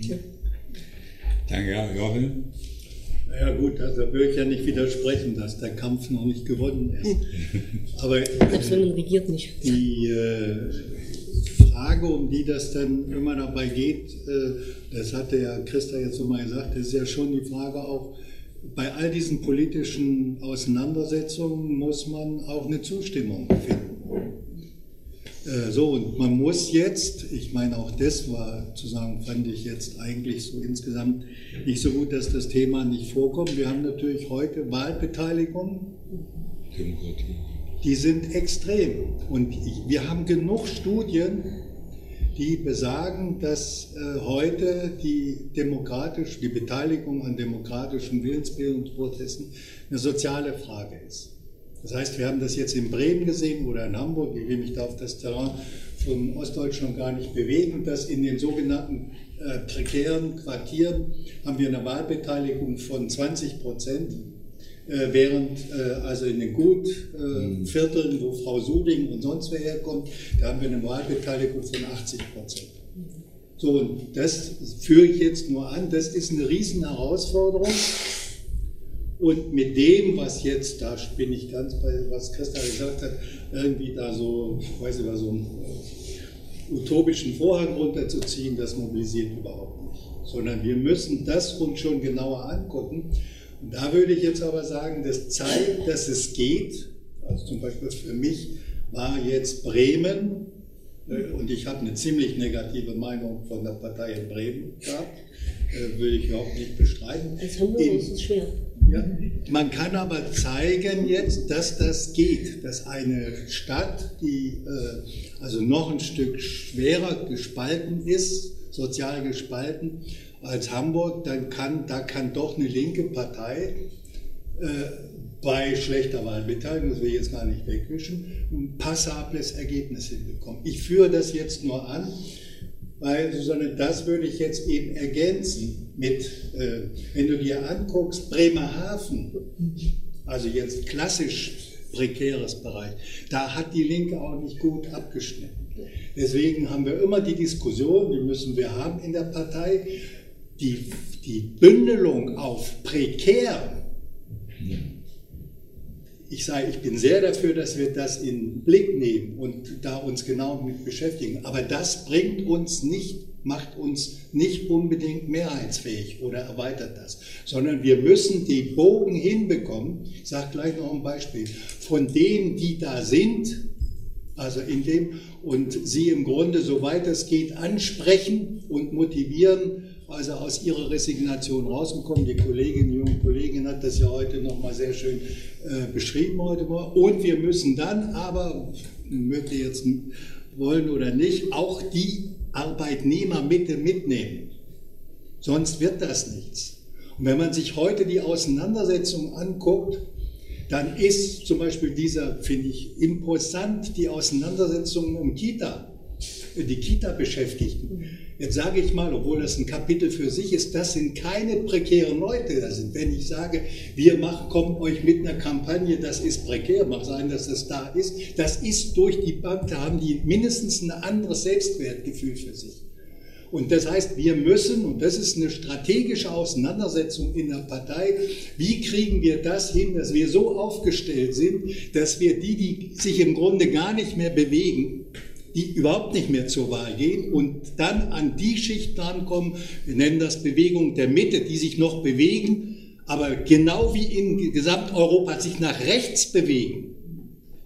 Ja. Danke, Joachim. Ja gut, also da würde ich ja nicht widersprechen, dass der Kampf noch nicht gewonnen ist. Aber Selbst wenn man regiert nicht. Die äh, Frage, um die das dann immer dabei geht, äh, das hatte ja Christa jetzt so mal gesagt, das ist ja schon die Frage auch, bei all diesen politischen Auseinandersetzungen muss man auch eine Zustimmung finden. Äh, so, und man muss jetzt, ich meine, auch das war zu sagen, fand ich jetzt eigentlich so insgesamt nicht so gut, dass das Thema nicht vorkommt. Wir haben natürlich heute Wahlbeteiligung. Demokratie. Die sind extrem. Und ich, wir haben genug Studien, die besagen, dass äh, heute die, demokratisch, die Beteiligung an demokratischen Willensbildungsprozessen eine soziale Frage ist. Das heißt, wir haben das jetzt in Bremen gesehen oder in Hamburg, ich will mich da auf das Terrain von Ostdeutschland gar nicht bewegen, dass in den sogenannten äh, prekären Quartieren haben wir eine Wahlbeteiligung von 20 Prozent, äh, während äh, also in den Gutvierteln, äh, wo Frau Suding und sonst wer herkommt, da haben wir eine Wahlbeteiligung von 80 Prozent. So, und das führe ich jetzt nur an, das ist eine riesen Herausforderung und mit dem, was jetzt, da bin ich ganz bei, was Christa gesagt hat, irgendwie da so, ich weiß nicht, so einen utopischen Vorhang runterzuziehen, das mobilisiert überhaupt nicht. Sondern wir müssen das uns schon genauer angucken. Und da würde ich jetzt aber sagen, das zeigt, dass es geht. Also zum Beispiel für mich war jetzt Bremen, äh, und ich habe eine ziemlich negative Meinung von der Partei in Bremen gehabt, äh, will ich überhaupt nicht bestreiten. Als Hamburger ist es schwer. Ja, man kann aber zeigen jetzt, dass das geht, dass eine Stadt, die äh, also noch ein Stück schwerer gespalten ist, sozial gespalten als Hamburg, dann kann, da kann doch eine linke Partei äh, bei schlechter Wahlbeteiligung, das will ich jetzt gar nicht wegwischen, ein passables Ergebnis hinbekommen. Ich führe das jetzt nur an, weil, Susanne, das würde ich jetzt eben ergänzen mit, äh, wenn du dir anguckst, Bremerhaven, also jetzt klassisch prekäres Bereich, da hat die Linke auch nicht gut abgeschnitten. Deswegen haben wir immer die Diskussion, die müssen wir haben in der Partei, die, die Bündelung auf prekär ich sage, ich bin sehr dafür, dass wir das in Blick nehmen und da uns genau mit beschäftigen. Aber das bringt uns nicht, macht uns nicht unbedingt mehrheitsfähig oder erweitert das, sondern wir müssen den Bogen hinbekommen. Ich sage gleich noch ein Beispiel. Von denen, die da sind, also in dem, und sie im Grunde, soweit es geht, ansprechen und motivieren, also aus ihrer Resignation rausgekommen. Die Kollegin, die junge Kollegin hat das ja heute nochmal sehr schön äh, beschrieben heute Morgen. Und wir müssen dann aber, möchte jetzt wollen oder nicht, auch die Arbeitnehmer mit mitnehmen. Sonst wird das nichts. Und wenn man sich heute die Auseinandersetzung anguckt, dann ist zum Beispiel dieser, finde ich, imposant, die Auseinandersetzung um Kita, die Kita-Beschäftigten. Jetzt sage ich mal, obwohl das ein Kapitel für sich ist, das sind keine prekären Leute. Das sind, wenn ich sage, wir machen, kommen euch mit einer Kampagne, das ist prekär, mag sein, dass das da ist, das ist durch die Bank, da haben die mindestens ein anderes Selbstwertgefühl für sich. Und das heißt, wir müssen, und das ist eine strategische Auseinandersetzung in der Partei, wie kriegen wir das hin, dass wir so aufgestellt sind, dass wir die, die sich im Grunde gar nicht mehr bewegen, die überhaupt nicht mehr zur Wahl gehen und dann an die Schicht drankommen, wir nennen das Bewegung der Mitte, die sich noch bewegen, aber genau wie in Gesamteuropa sich nach rechts bewegen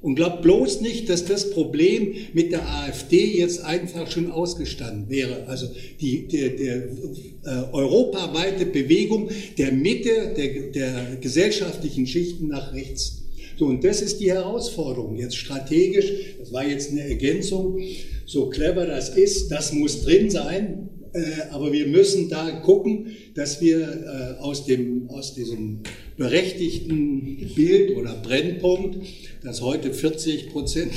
Und glaubt bloß nicht, dass das Problem mit der AfD jetzt einfach schon ausgestanden wäre. Also die, der, der äh, europaweite Bewegung der Mitte der, der gesellschaftlichen Schichten nach rechts. So, und das ist die Herausforderung jetzt strategisch. Das war jetzt eine Ergänzung. So clever das ist, das muss drin sein. Äh, aber wir müssen da gucken, dass wir äh, aus, dem, aus diesem berechtigten Bild oder Brennpunkt, dass heute 40 Prozent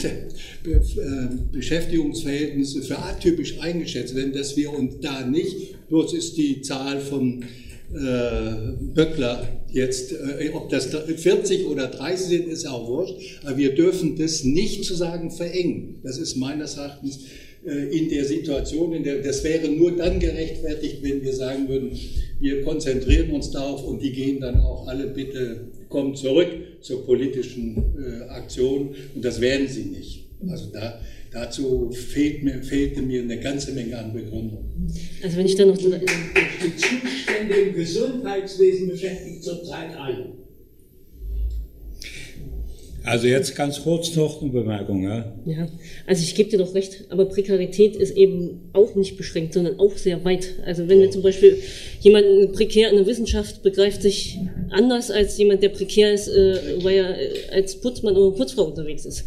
der äh, Beschäftigungsverhältnisse für atypisch eingeschätzt werden, dass wir uns da nicht, bloß ist die Zahl von Böckler jetzt, ob das 40 oder 30 sind, ist auch wurscht, aber wir dürfen das nicht zu sagen verengen. Das ist meines Erachtens äh, in der Situation, in der das wäre nur dann gerechtfertigt, wenn wir sagen würden, wir konzentrieren uns darauf und die gehen dann auch alle bitte, kommen zurück zur politischen äh, Aktion und das werden sie nicht. Also da, dazu fehlt mir, fehlte mir eine ganze Menge an Begründung. Also wenn ich dann noch... Die Zustände im Gesundheitswesen beschäftigt zurzeit alle. Also jetzt ganz kurz noch eine Bemerkung. Ja, ja also ich gebe dir doch recht, aber Prekarität ist eben auch nicht beschränkt, sondern auch sehr weit. Also wenn wir zum Beispiel jemanden prekär in der Wissenschaft begreift sich anders als jemand, der prekär ist, äh, weil er äh, als Putzmann oder Putzfrau unterwegs ist.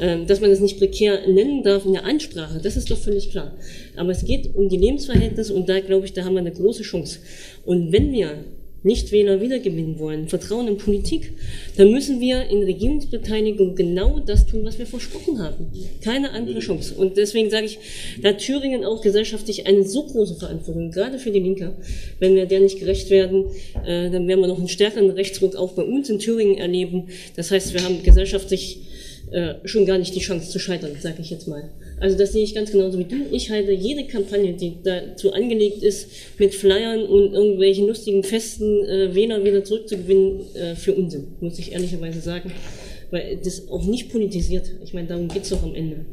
Ähm, dass man das nicht prekär nennen darf in der Ansprache, das ist doch völlig klar. Aber es geht um die Lebensverhältnisse und da glaube ich, da haben wir eine große Chance. Und wenn wir Nichtwähler wiedergewinnen wollen, Vertrauen in Politik, dann müssen wir in Regierungsbeteiligung genau das tun, was wir versprochen haben. Keine andere Chance. Und deswegen sage ich, da Thüringen auch gesellschaftlich eine so große Verantwortung, gerade für die Linke. Wenn wir der nicht gerecht werden, äh, dann werden wir noch einen stärkeren Rechtsruck auch bei uns in Thüringen erleben. Das heißt, wir haben gesellschaftlich äh, schon gar nicht die Chance zu scheitern, sage ich jetzt mal. Also das sehe ich ganz genauso wie du. Ich halte jede Kampagne, die dazu angelegt ist, mit Flyern und irgendwelchen lustigen Festen äh, Wähler wieder zurückzugewinnen, äh, für Unsinn, muss ich ehrlicherweise sagen. Weil das auch nicht politisiert. Ich meine, darum geht es doch am Ende.